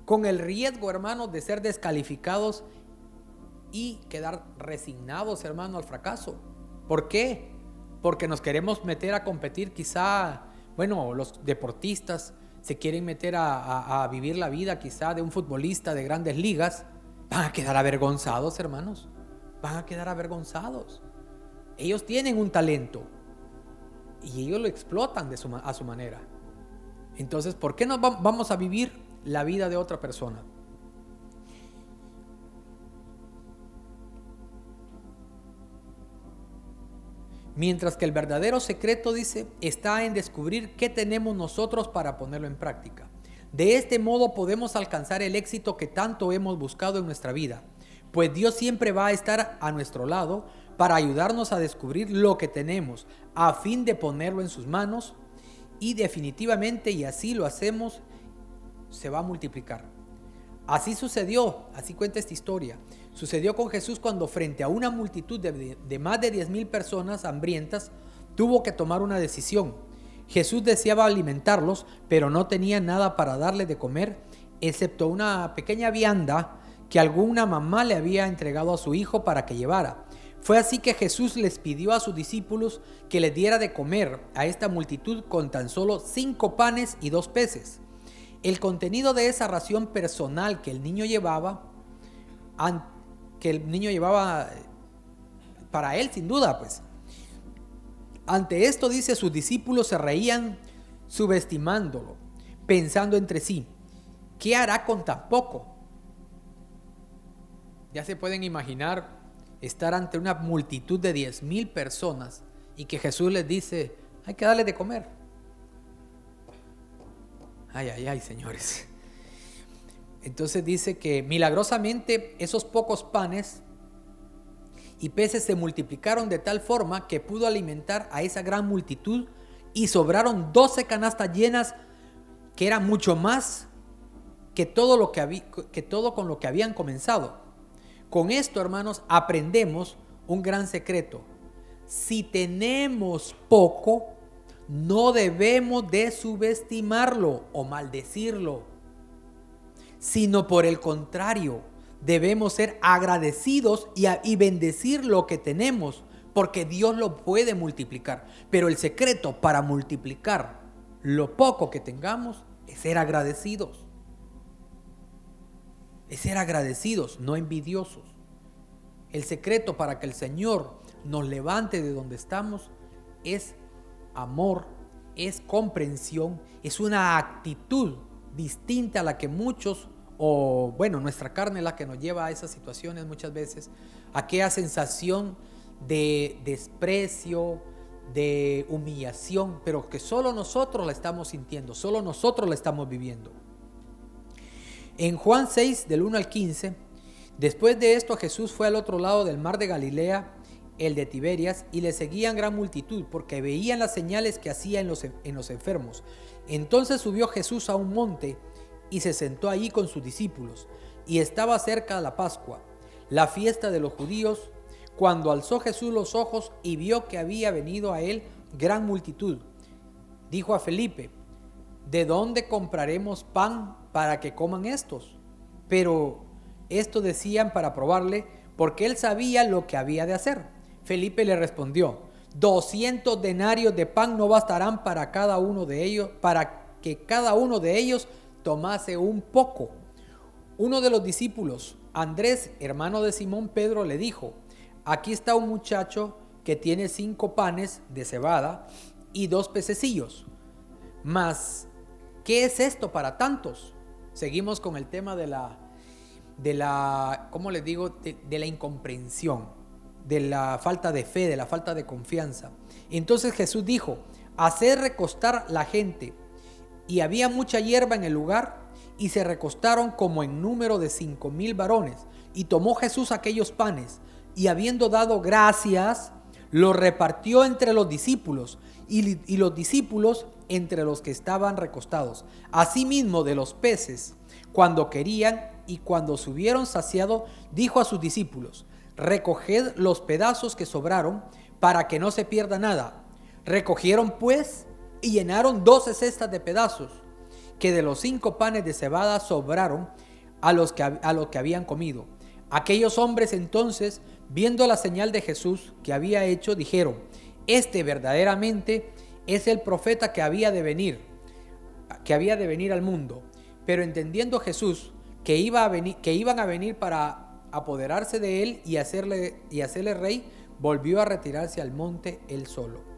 con el riesgo, hermanos, de ser descalificados y quedar resignados, hermano, al fracaso. ¿Por qué? Porque nos queremos meter a competir quizá, bueno, los deportistas se quieren meter a, vivir la vida quizá de un futbolista de grandes ligas, van a quedar avergonzados, hermanos. Van a quedar avergonzados. Ellos tienen un talento y ellos lo explotan de a su manera. Entonces, ¿por qué no vamos a vivir la vida de otra persona? Mientras que el verdadero secreto, dice, está en descubrir qué tenemos nosotros para ponerlo en práctica. De este modo podemos alcanzar el éxito que tanto hemos buscado en nuestra vida, pues Dios siempre va a estar a nuestro lado para ayudarnos a descubrir lo que tenemos, a fin de ponerlo en sus manos y definitivamente, y así lo hacemos, se va a multiplicar. Así sucedió, así cuenta esta historia. Sucedió con Jesús cuando frente a una multitud de, más de 10 mil personas hambrientas, tuvo que tomar una decisión. Jesús deseaba alimentarlos, pero no tenía nada para darle de comer, excepto una pequeña vianda que alguna mamá le había entregado a su hijo para que llevara. Fue así que Jesús les pidió a sus discípulos que les diera de comer a esta multitud con tan solo cinco panes y dos peces. El contenido de esa ración personal que el niño llevaba que el niño llevaba para él, sin duda, pues. Ante esto, dice, sus discípulos se reían subestimándolo, pensando entre sí, ¿qué hará con tan poco? Ya se pueden imaginar estar ante una multitud de diez mil personas y que Jesús les dice, hay que darle de comer. Ay, ay, ay, señores. Entonces dice que milagrosamente esos pocos panes y peces se multiplicaron de tal forma que pudo alimentar a esa gran multitud y sobraron 12 canastas llenas que era mucho más que todo, lo que, que todo con lo que habían comenzado. Con esto, hermanos, aprendemos un gran secreto. Si tenemos poco, no debemos de subestimarlo o maldecirlo sino por el contrario, debemos ser agradecidos y, bendecir lo que tenemos, porque Dios lo puede multiplicar. Pero el secreto para multiplicar lo poco que tengamos es ser agradecidos. Es ser agradecidos, no envidiosos. El secreto para que el Señor nos levante de donde estamos es amor, es comprensión, es una actitud distinta a la que muchos o bueno, nuestra carne la que nos lleva a esas situaciones muchas veces, aquella sensación de desprecio, de humillación, pero que solo nosotros la estamos sintiendo, solo nosotros la estamos viviendo. En Juan 6, del 1 al 15, después de esto Jesús fue al otro lado del mar de Galilea, el de Tiberias, y le seguían gran multitud, porque veían las señales que hacía en los, en los enfermos. Entonces subió Jesús a un monte, y se sentó allí con sus discípulos. Y estaba cerca la Pascua, la fiesta de los judíos, cuando alzó Jesús los ojos y vio que había venido a él gran multitud. Dijo a Felipe, ¿de dónde compraremos pan para que coman estos? Pero esto decían para probarle, porque él sabía lo que había de hacer. Felipe le respondió, 200 denarios de pan no bastarán para cada uno de ellos, para que cada uno de ellos tomase un poco. Uno de los discípulos, Andrés, hermano de Simón Pedro, le dijo, aquí está un muchacho que tiene cinco panes de cebada y dos pececillos. Mas, ¿qué es esto para tantos? Seguimos con el tema de la, de la, ¿cómo les digo? De, de la incomprensión, de la falta de fe, de la falta de confianza. Entonces Jesús dijo, hacer recostar la gente y había mucha hierba en el lugar, y se recostaron como en número de cinco mil varones. Y tomó Jesús aquellos panes, y habiendo dado gracias, los repartió entre los discípulos, y, los discípulos entre los que estaban recostados. Asimismo de los peces, cuando querían y cuando se hubieron saciado, dijo a sus discípulos, recoged los pedazos que sobraron, para que no se pierda nada. Recogieron pues y llenaron doce cestas de pedazos, que de los cinco panes de cebada sobraron a los que, a los que habían comido. Aquellos hombres entonces, viendo la señal de Jesús que había hecho, dijeron, este verdaderamente es el profeta que había de venir, que había de venir al mundo. Pero entendiendo Jesús que, iba a venir, que iban a venir para apoderarse de él y hacerle, y hacerle rey, volvió a retirarse al monte él solo.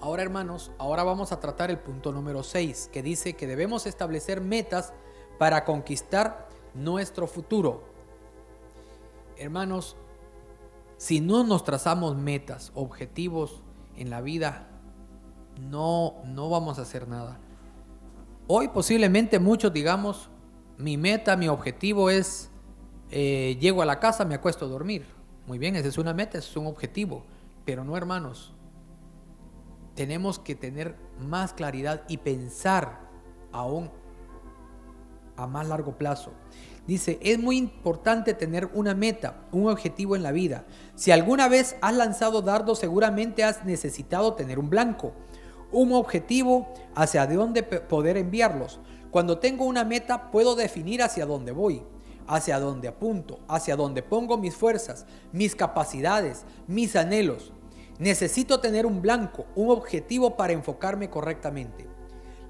Ahora hermanos, ahora vamos a tratar el punto número 6, que dice que debemos establecer metas para conquistar nuestro futuro. Hermanos, Si no nos trazamos metas, objetivos en la vida, no, no vamos a hacer nada. Hoy posiblemente muchos digamos, mi meta, mi objetivo es, eh, llego a la casa, me acuesto a dormir. Muy bien, esa es una meta, ese es un objetivo. Pero no, hermanos, tenemos que tener más claridad y pensar aún a más largo plazo. Dice, es muy importante tener una meta, un objetivo en la vida. Si alguna vez has lanzado dardos, seguramente has necesitado tener un blanco, un objetivo hacia dónde poder enviarlos. Cuando tengo una meta, puedo definir hacia dónde voy, hacia dónde apunto, hacia dónde pongo mis fuerzas, mis capacidades, mis anhelos. Necesito tener un blanco, un objetivo para enfocarme correctamente.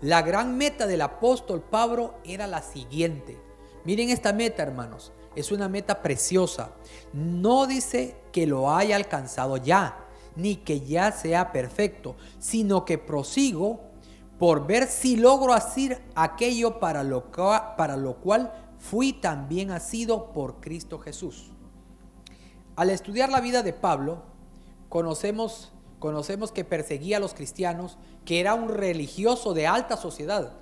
La gran meta del apóstol Pablo era la siguiente. Miren esta meta, hermanos. Es una meta preciosa. No dice que lo haya alcanzado ya, ni que ya sea perfecto, sino que prosigo por ver si logro hacer aquello para lo, para lo cual fui también asido por Cristo Jesús. Al estudiar la vida de Pablo, conocemos Conocemos que perseguía a los cristianos, que era un religioso de alta sociedad,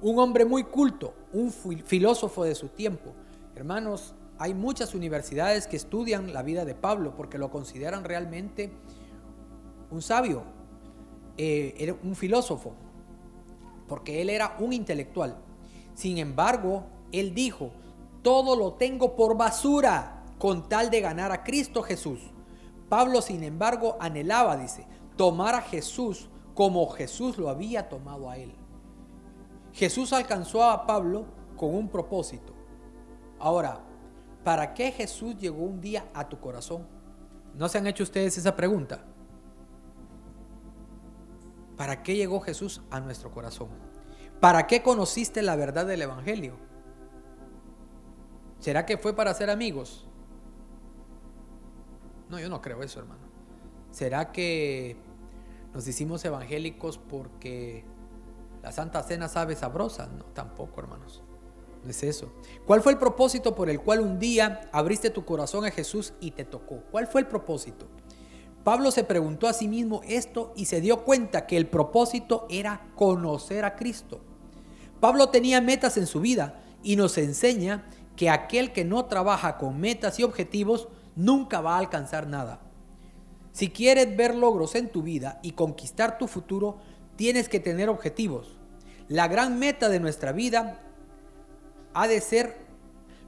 un hombre muy culto, un filósofo de su tiempo. Hermanos, hay muchas universidades que estudian la vida de Pablo porque lo consideran realmente un sabio, eh, un filósofo, porque él era un intelectual. Sin embargo, él dijo, todo lo tengo por basura con tal de ganar a Cristo Jesús Pablo, sin embargo, anhelaba, dice, tomar a Jesús como Jesús lo había tomado a él. Jesús alcanzó a Pablo con un propósito. Ahora, ¿para qué Jesús llegó un día a tu corazón? ¿No se han hecho ustedes esa pregunta? ¿Para qué llegó Jesús a nuestro corazón? ¿Para qué conociste la verdad del Evangelio? ¿Será que fue para ser amigos? No, yo no creo eso, hermano. ¿Será que nos hicimos evangélicos porque la Santa Cena sabe sabrosa? No, tampoco, hermanos. No es eso. ¿Cuál fue el propósito por el cual un día abriste tu corazón a Jesús y te tocó? ¿Cuál fue el propósito? Pablo se preguntó a sí mismo esto y se dio cuenta que el propósito era conocer a Cristo. Pablo tenía metas en su vida y nos enseña que aquel que no trabaja con metas y objetivos nunca va a alcanzar nada. Si quieres ver logros en tu vida y conquistar tu futuro, tienes que tener objetivos. La gran meta de nuestra vida ha de ser,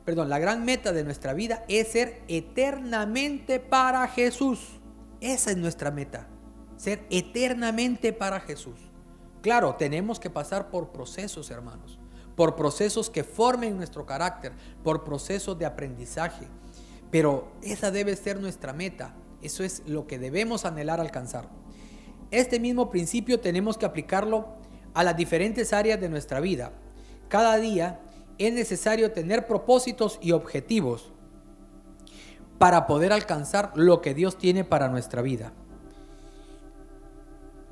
perdón, la gran meta de nuestra vida es ser eternamente para Jesús. Esa es nuestra meta, ser eternamente para Jesús. Claro, tenemos que pasar por procesos, hermanos, por procesos que formen nuestro carácter, por procesos de aprendizaje, pero esa debe ser nuestra meta. Eso es lo que debemos anhelar alcanzar. Este mismo principio tenemos que aplicarlo a las diferentes áreas de nuestra vida. Cada día es necesario tener propósitos y objetivos para poder alcanzar lo que Dios tiene para nuestra vida.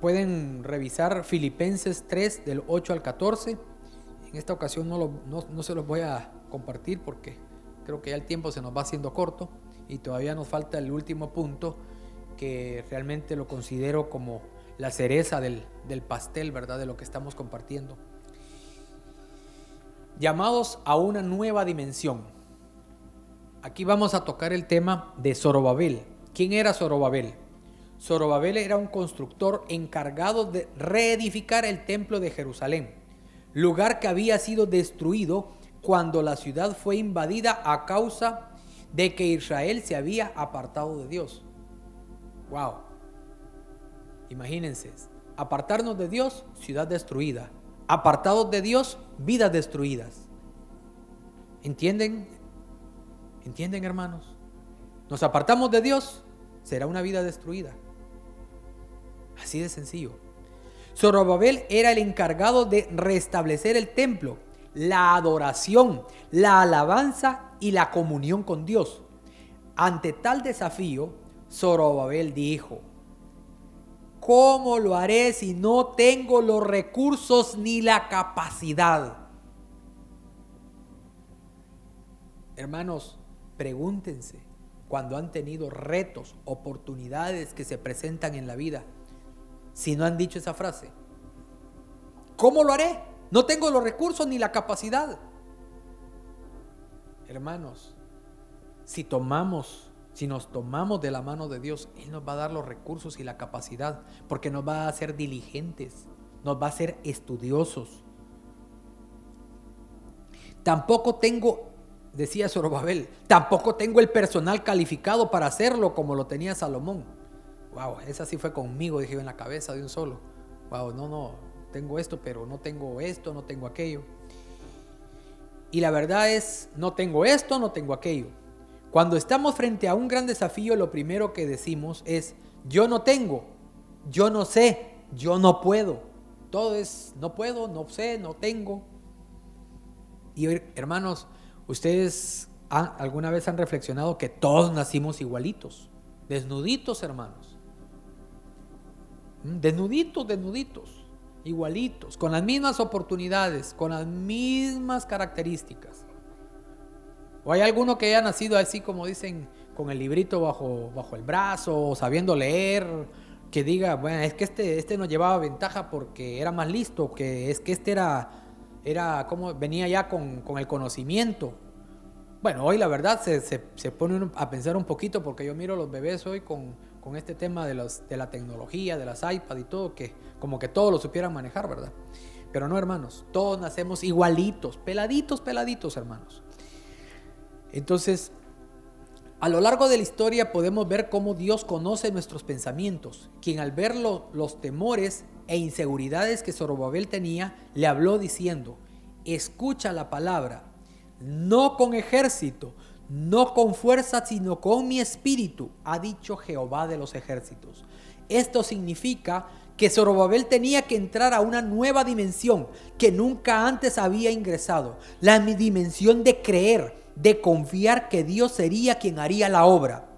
Pueden revisar Filipenses 3 del 8 al 14. En esta ocasión no, no se los voy a compartir porque creo que ya el tiempo se nos va haciendo corto y todavía nos falta el último punto que realmente lo considero como la cereza del, pastel, ¿verdad? De lo que estamos compartiendo. Llamados a una nueva dimensión. Aquí vamos a tocar el tema de Zorobabel. ¿Quién era Zorobabel? Zorobabel era un constructor encargado de reedificar el templo de Jerusalén, lugar que había sido destruido cuando la ciudad fue invadida a causa de que Israel se había apartado de Dios. Wow. Imagínense, apartarnos de Dios, ciudad destruida. Apartados de Dios, vidas destruidas. ¿Entienden? ¿Entienden, hermanos? Nos apartamos de Dios, será una vida destruida. Así de sencillo. Zorobabel era el encargado de restablecer el templo la adoración, la alabanza y la comunión con Dios. Ante tal desafío, Zorobabel dijo, ¿cómo lo haré si no tengo los recursos ni la capacidad? Hermanos, pregúntense, cuando han tenido retos, oportunidades que se presentan en la vida, si no han dicho esa frase? ¿Cómo lo haré? No tengo los recursos ni la capacidad. Hermanos, si tomamos, si nos tomamos de la mano de Dios, Él nos va a dar los recursos y la capacidad, porque nos va a hacer diligentes, nos va a hacer estudiosos. Tampoco tengo, decía Zorobabel, tampoco tengo el personal calificado para hacerlo como lo tenía Salomón. Wow, esa sí fue conmigo, dije en la cabeza de un solo. Wow, no, no, tengo esto, pero no tengo esto, no tengo aquello. Y la verdad es, no tengo esto, no tengo aquello. Cuando estamos frente a un gran desafío, lo primero que decimos es, yo no tengo, yo no sé, yo no puedo. Todo es, no puedo, no sé, no tengo. Y hermanos, ustedes alguna vez han reflexionado que todos nacimos igualitos, desnuditos hermanos. ¿Mm? Desnuditos, desnuditos igualitos, con las mismas oportunidades, con las mismas características. ¿O hay alguno que haya nacido así como dicen, con el librito bajo, bajo el brazo, sabiendo leer, que diga, bueno, es que este, este nos llevaba ventaja porque era más listo, que es que este era, era como venía ya con, el conocimiento. Bueno, hoy la verdad se, se, pone a pensar un poquito porque yo miro los bebés hoy con, con este tema de, los, de la tecnología, de las iPad y todo, que como que todos lo supieran manejar, ¿verdad? Pero no, hermanos, todos nacemos igualitos, peladitos, peladitos, hermanos. Entonces, a lo largo de la historia podemos ver cómo Dios conoce nuestros pensamientos, quien al ver los temores e inseguridades que Zorobabel tenía, le habló diciendo, escucha la palabra, no con ejército, no con fuerza, sino con mi espíritu, ha dicho Jehová de los ejércitos. Esto significa que Zorobabel tenía que entrar a una nueva dimensión que nunca antes había ingresado, la dimensión de creer, de confiar que Dios sería quien haría la obra.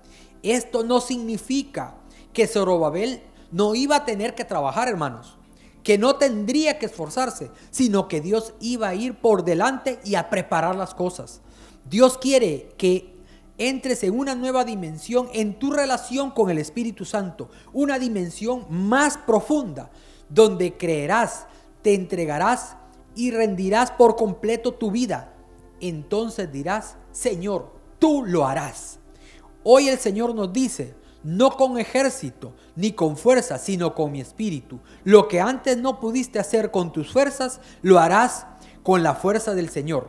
Esto no significa que Zorobabel no iba a tener que trabajar, hermanos, que no tendría que esforzarse, sino que Dios iba a ir por delante y a preparar las cosas. Dios quiere que entres en una nueva dimensión en tu relación con el Espíritu Santo, una dimensión más profunda, donde creerás, te entregarás y rendirás por completo tu vida. Entonces dirás, Señor, tú lo harás. Hoy el Señor nos dice, no con ejército ni con fuerza, sino con mi espíritu. Lo que antes no pudiste hacer con tus fuerzas, lo harás con la fuerza del Señor.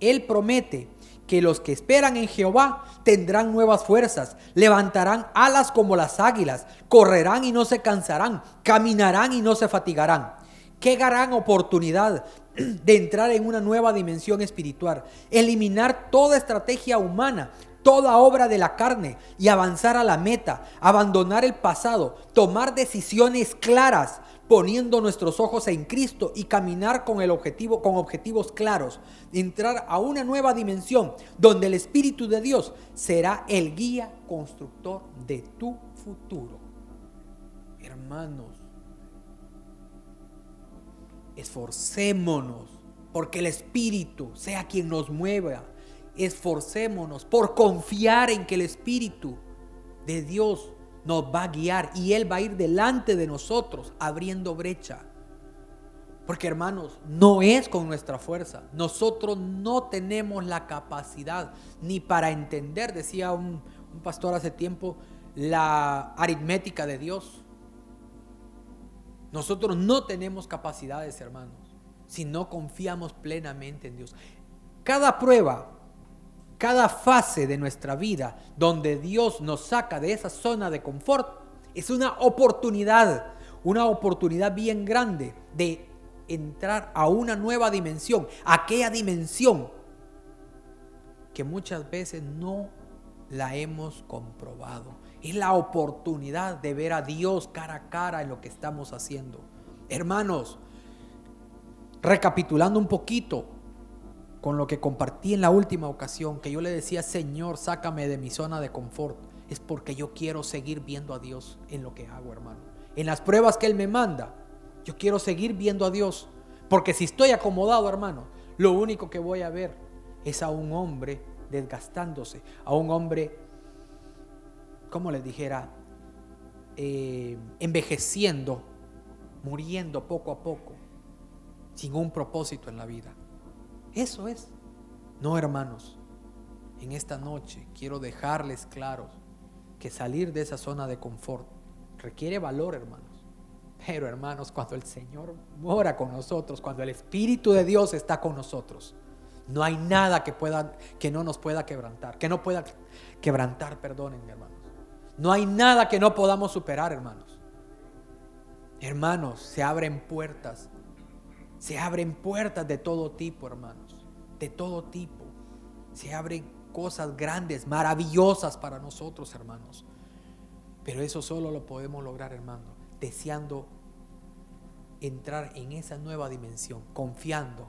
Él promete que los que esperan en Jehová tendrán nuevas fuerzas, levantarán alas como las águilas, correrán y no se cansarán, caminarán y no se fatigarán. Qué gran oportunidad de entrar en una nueva dimensión espiritual, eliminar toda estrategia humana, toda obra de la carne y avanzar a la meta, abandonar el pasado, tomar decisiones claras, poniendo nuestros ojos en Cristo y caminar con el objetivo con objetivos claros, entrar a una nueva dimensión donde el espíritu de Dios será el guía constructor de tu futuro. Hermanos, esforcémonos porque el espíritu sea quien nos mueva. Esforcémonos por confiar en que el espíritu de Dios nos va a guiar y Él va a ir delante de nosotros abriendo brecha. Porque hermanos, no es con nuestra fuerza. Nosotros no tenemos la capacidad ni para entender, decía un, pastor hace tiempo, la aritmética de Dios. Nosotros no tenemos capacidades, hermanos, si no confiamos plenamente en Dios. Cada prueba cada fase de nuestra vida donde Dios nos saca de esa zona de confort es una oportunidad, una oportunidad bien grande de entrar a una nueva dimensión, aquella dimensión que muchas veces no la hemos comprobado. Es la oportunidad de ver a Dios cara a cara en lo que estamos haciendo. Hermanos, recapitulando un poquito, con lo que compartí en la última ocasión, que yo le decía, Señor, sácame de mi zona de confort, es porque yo quiero seguir viendo a Dios en lo que hago, hermano. En las pruebas que Él me manda, yo quiero seguir viendo a Dios. Porque si estoy acomodado, hermano, lo único que voy a ver es a un hombre desgastándose, a un hombre como les dijera, eh, envejeciendo, muriendo poco a poco, sin un propósito en la vida. Eso es. No, hermanos, en esta noche quiero dejarles claros que salir de esa zona de confort requiere valor, hermanos. Pero, hermanos, cuando el Señor mora con nosotros, cuando el Espíritu de Dios está con nosotros, no hay nada que pueda que no nos pueda quebrantar, que no pueda quebrantar, perdónenme, hermanos. No hay nada que no podamos superar, hermanos. Hermanos, se abren puertas. Se abren puertas de todo tipo, hermanos. De todo tipo. Se abren cosas grandes, maravillosas para nosotros, hermanos. Pero eso solo lo podemos lograr, hermano, deseando entrar en esa nueva dimensión, confiando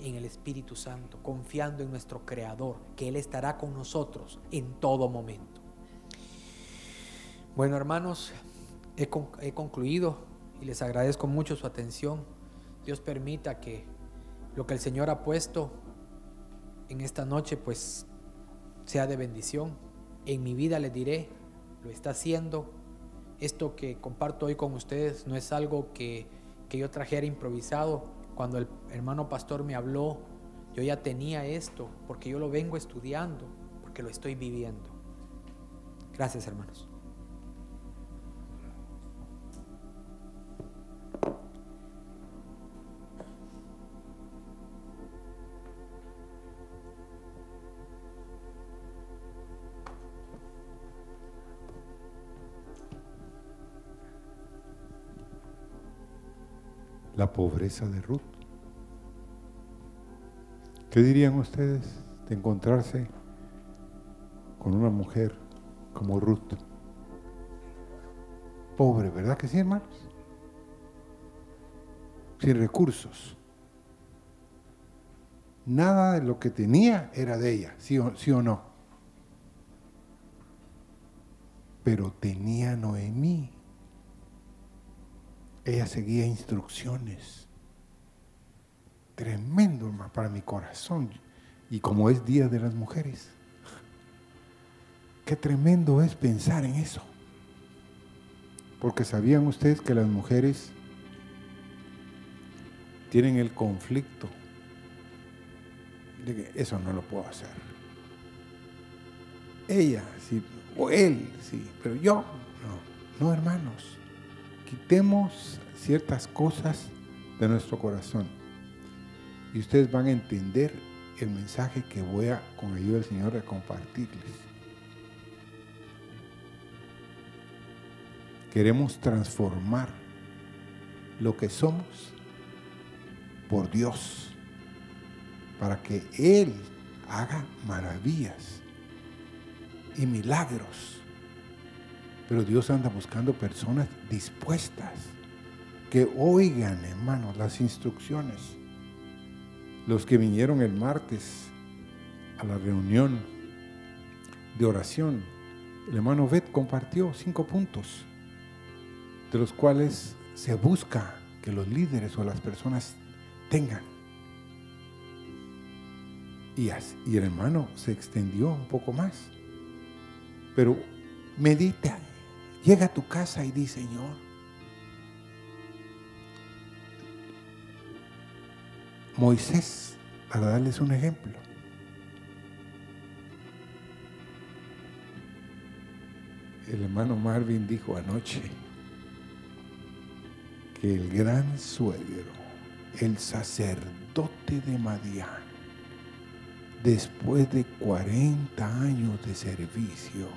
en el Espíritu Santo, confiando en nuestro Creador, que Él estará con nosotros en todo momento. Bueno, hermanos, he, concluido y les agradezco mucho su atención. Dios permita que lo que el Señor ha puesto en esta noche, pues sea de bendición. En mi vida les diré, lo está haciendo. Esto que comparto hoy con ustedes no es algo que, que yo trajera improvisado. Cuando el hermano pastor me habló, yo ya tenía esto, porque yo lo vengo estudiando, porque lo estoy viviendo. Gracias, hermanos. Pobreza de Ruth. ¿Qué dirían ustedes de encontrarse con una mujer como Ruth? Pobre, ¿verdad que sí, hermanos? Sin recursos. Nada de lo que tenía era de ella, sí o, sí o no. Pero tenía Noemí ella seguía instrucciones. Tremendo, para mi corazón. Y como es Día de las Mujeres, qué tremendo es pensar en eso. Porque sabían ustedes que las mujeres tienen el conflicto de que eso no lo puedo hacer. Ella, sí, o él, sí, pero yo, no, no hermanos quitemos ciertas cosas de nuestro corazón y ustedes van a entender el mensaje que voy a, con ayuda del Señor, a compartirles. Queremos transformar lo que somos por Dios, para que Él haga maravillas y milagros pero Dios anda buscando personas dispuestas, que oigan, hermanos, las instrucciones. Los que vinieron el martes a la reunión de oración, el hermano Bet compartió cinco puntos, de los cuales se busca que los líderes o las personas tengan. Y, y el hermano se extendió un poco más. Pero medita Llega a tu casa y di, Señor, Moisés, para darles un ejemplo, el hermano Marvin dijo anoche que el gran suegro, el sacerdote de Madián, después de 40 años de servicio,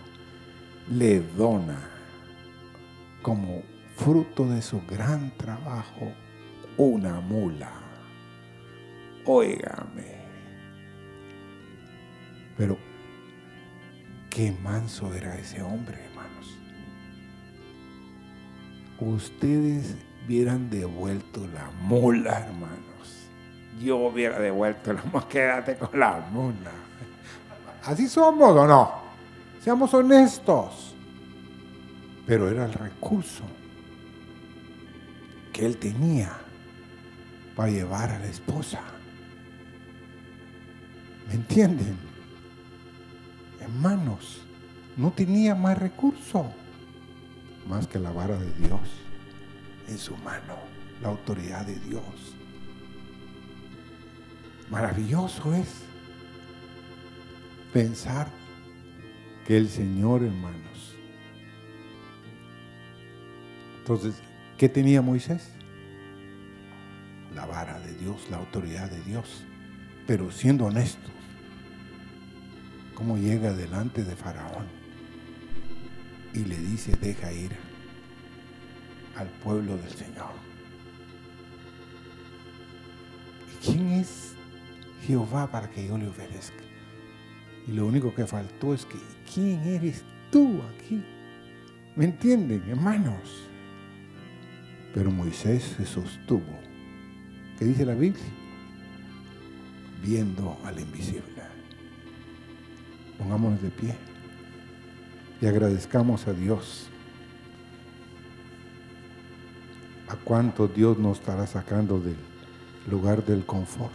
le dona como fruto de su gran trabajo una mula. Óigame. Pero qué manso era ese hombre, hermanos. Ustedes hubieran devuelto la mula, hermanos. Yo hubiera devuelto la mula. Quédate con la mula. ¿Así somos o no? Seamos honestos pero era el recurso que él tenía para llevar a la esposa. ¿Me entienden? Hermanos, no tenía más recurso más que la vara de Dios en su mano, la autoridad de Dios. Maravilloso es pensar que el Señor, hermanos. Entonces, ¿qué tenía Moisés? La vara de Dios, la autoridad de Dios. Pero siendo honestos, ¿cómo llega delante de Faraón? y le dice, deja ir al pueblo del Señor. ¿Y quién es Jehová para que yo le obedezca? Y lo único que faltó es que, ¿quién eres tú aquí? ¿Me entienden, hermanos? Pero Moisés se sostuvo. ¿Qué dice la Biblia? Viendo al invisible. Pongámonos de pie y agradezcamos a Dios. ¿A cuánto Dios nos estará sacando del lugar del confort?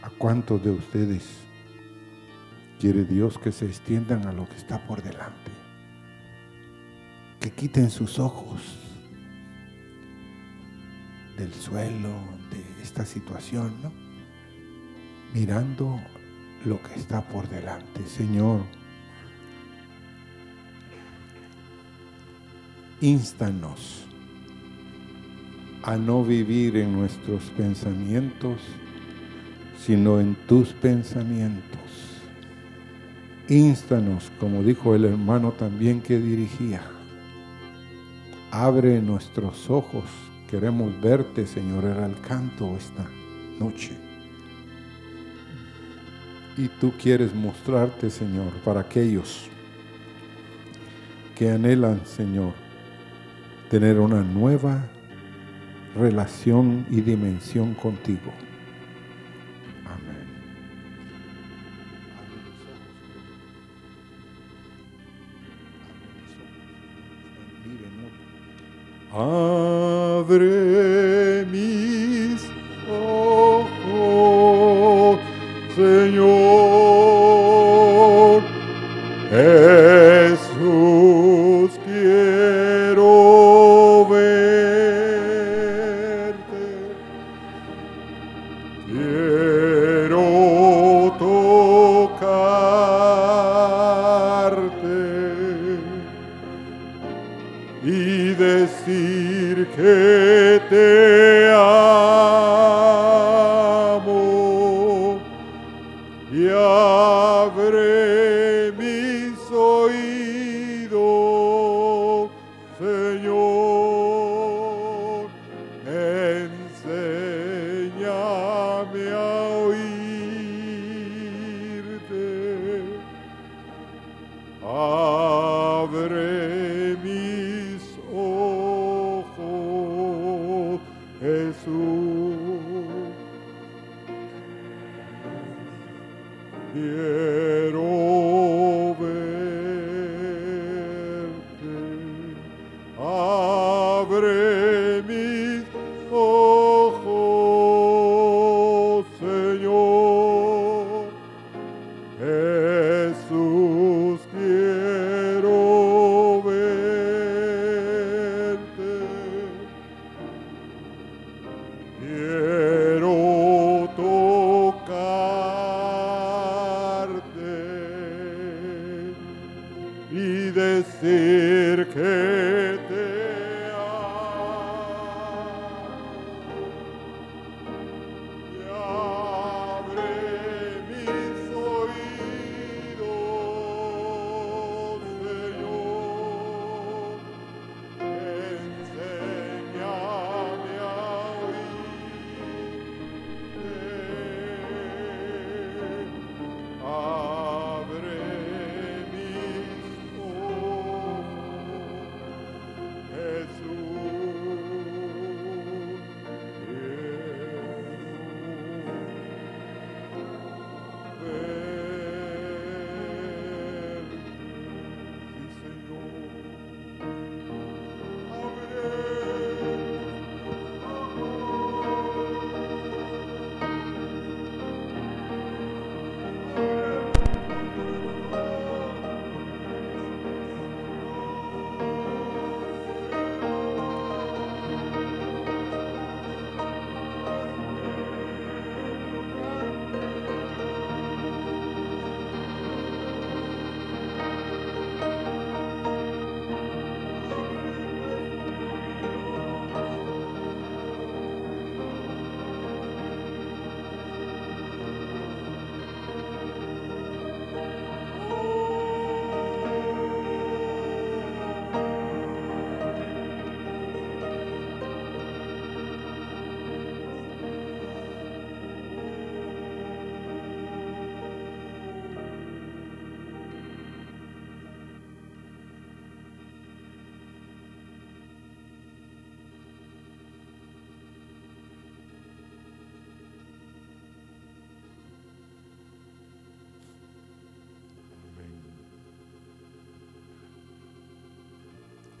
¿A cuántos de ustedes quiere Dios que se extiendan a lo que está por delante? Que quiten sus ojos del suelo, de esta situación, ¿no? Mirando lo que está por delante. Señor, instanos a no vivir en nuestros pensamientos, sino en tus pensamientos. Instanos, como dijo el hermano también que dirigía. Abre nuestros ojos, queremos verte, Señor, era el canto esta noche y tú quieres mostrarte, Señor, para aquellos que anhelan, Señor, tener una nueva relación y dimensión contigo. Abre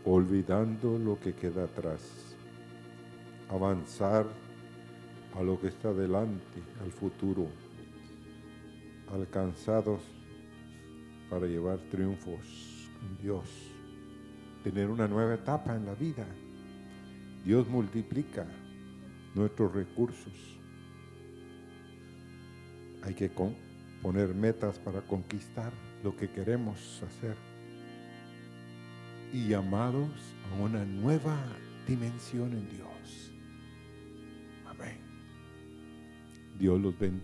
olvidando lo que queda atrás, avanzar a lo que está delante, al futuro, alcanzados para llevar triunfos con Dios, tener una nueva etapa en la vida. Dios multiplica nuestros recursos. Hay que poner metas para conquistar lo que queremos hacer y llamados a una nueva dimensión en Dios. Amén. Dios los bendiga.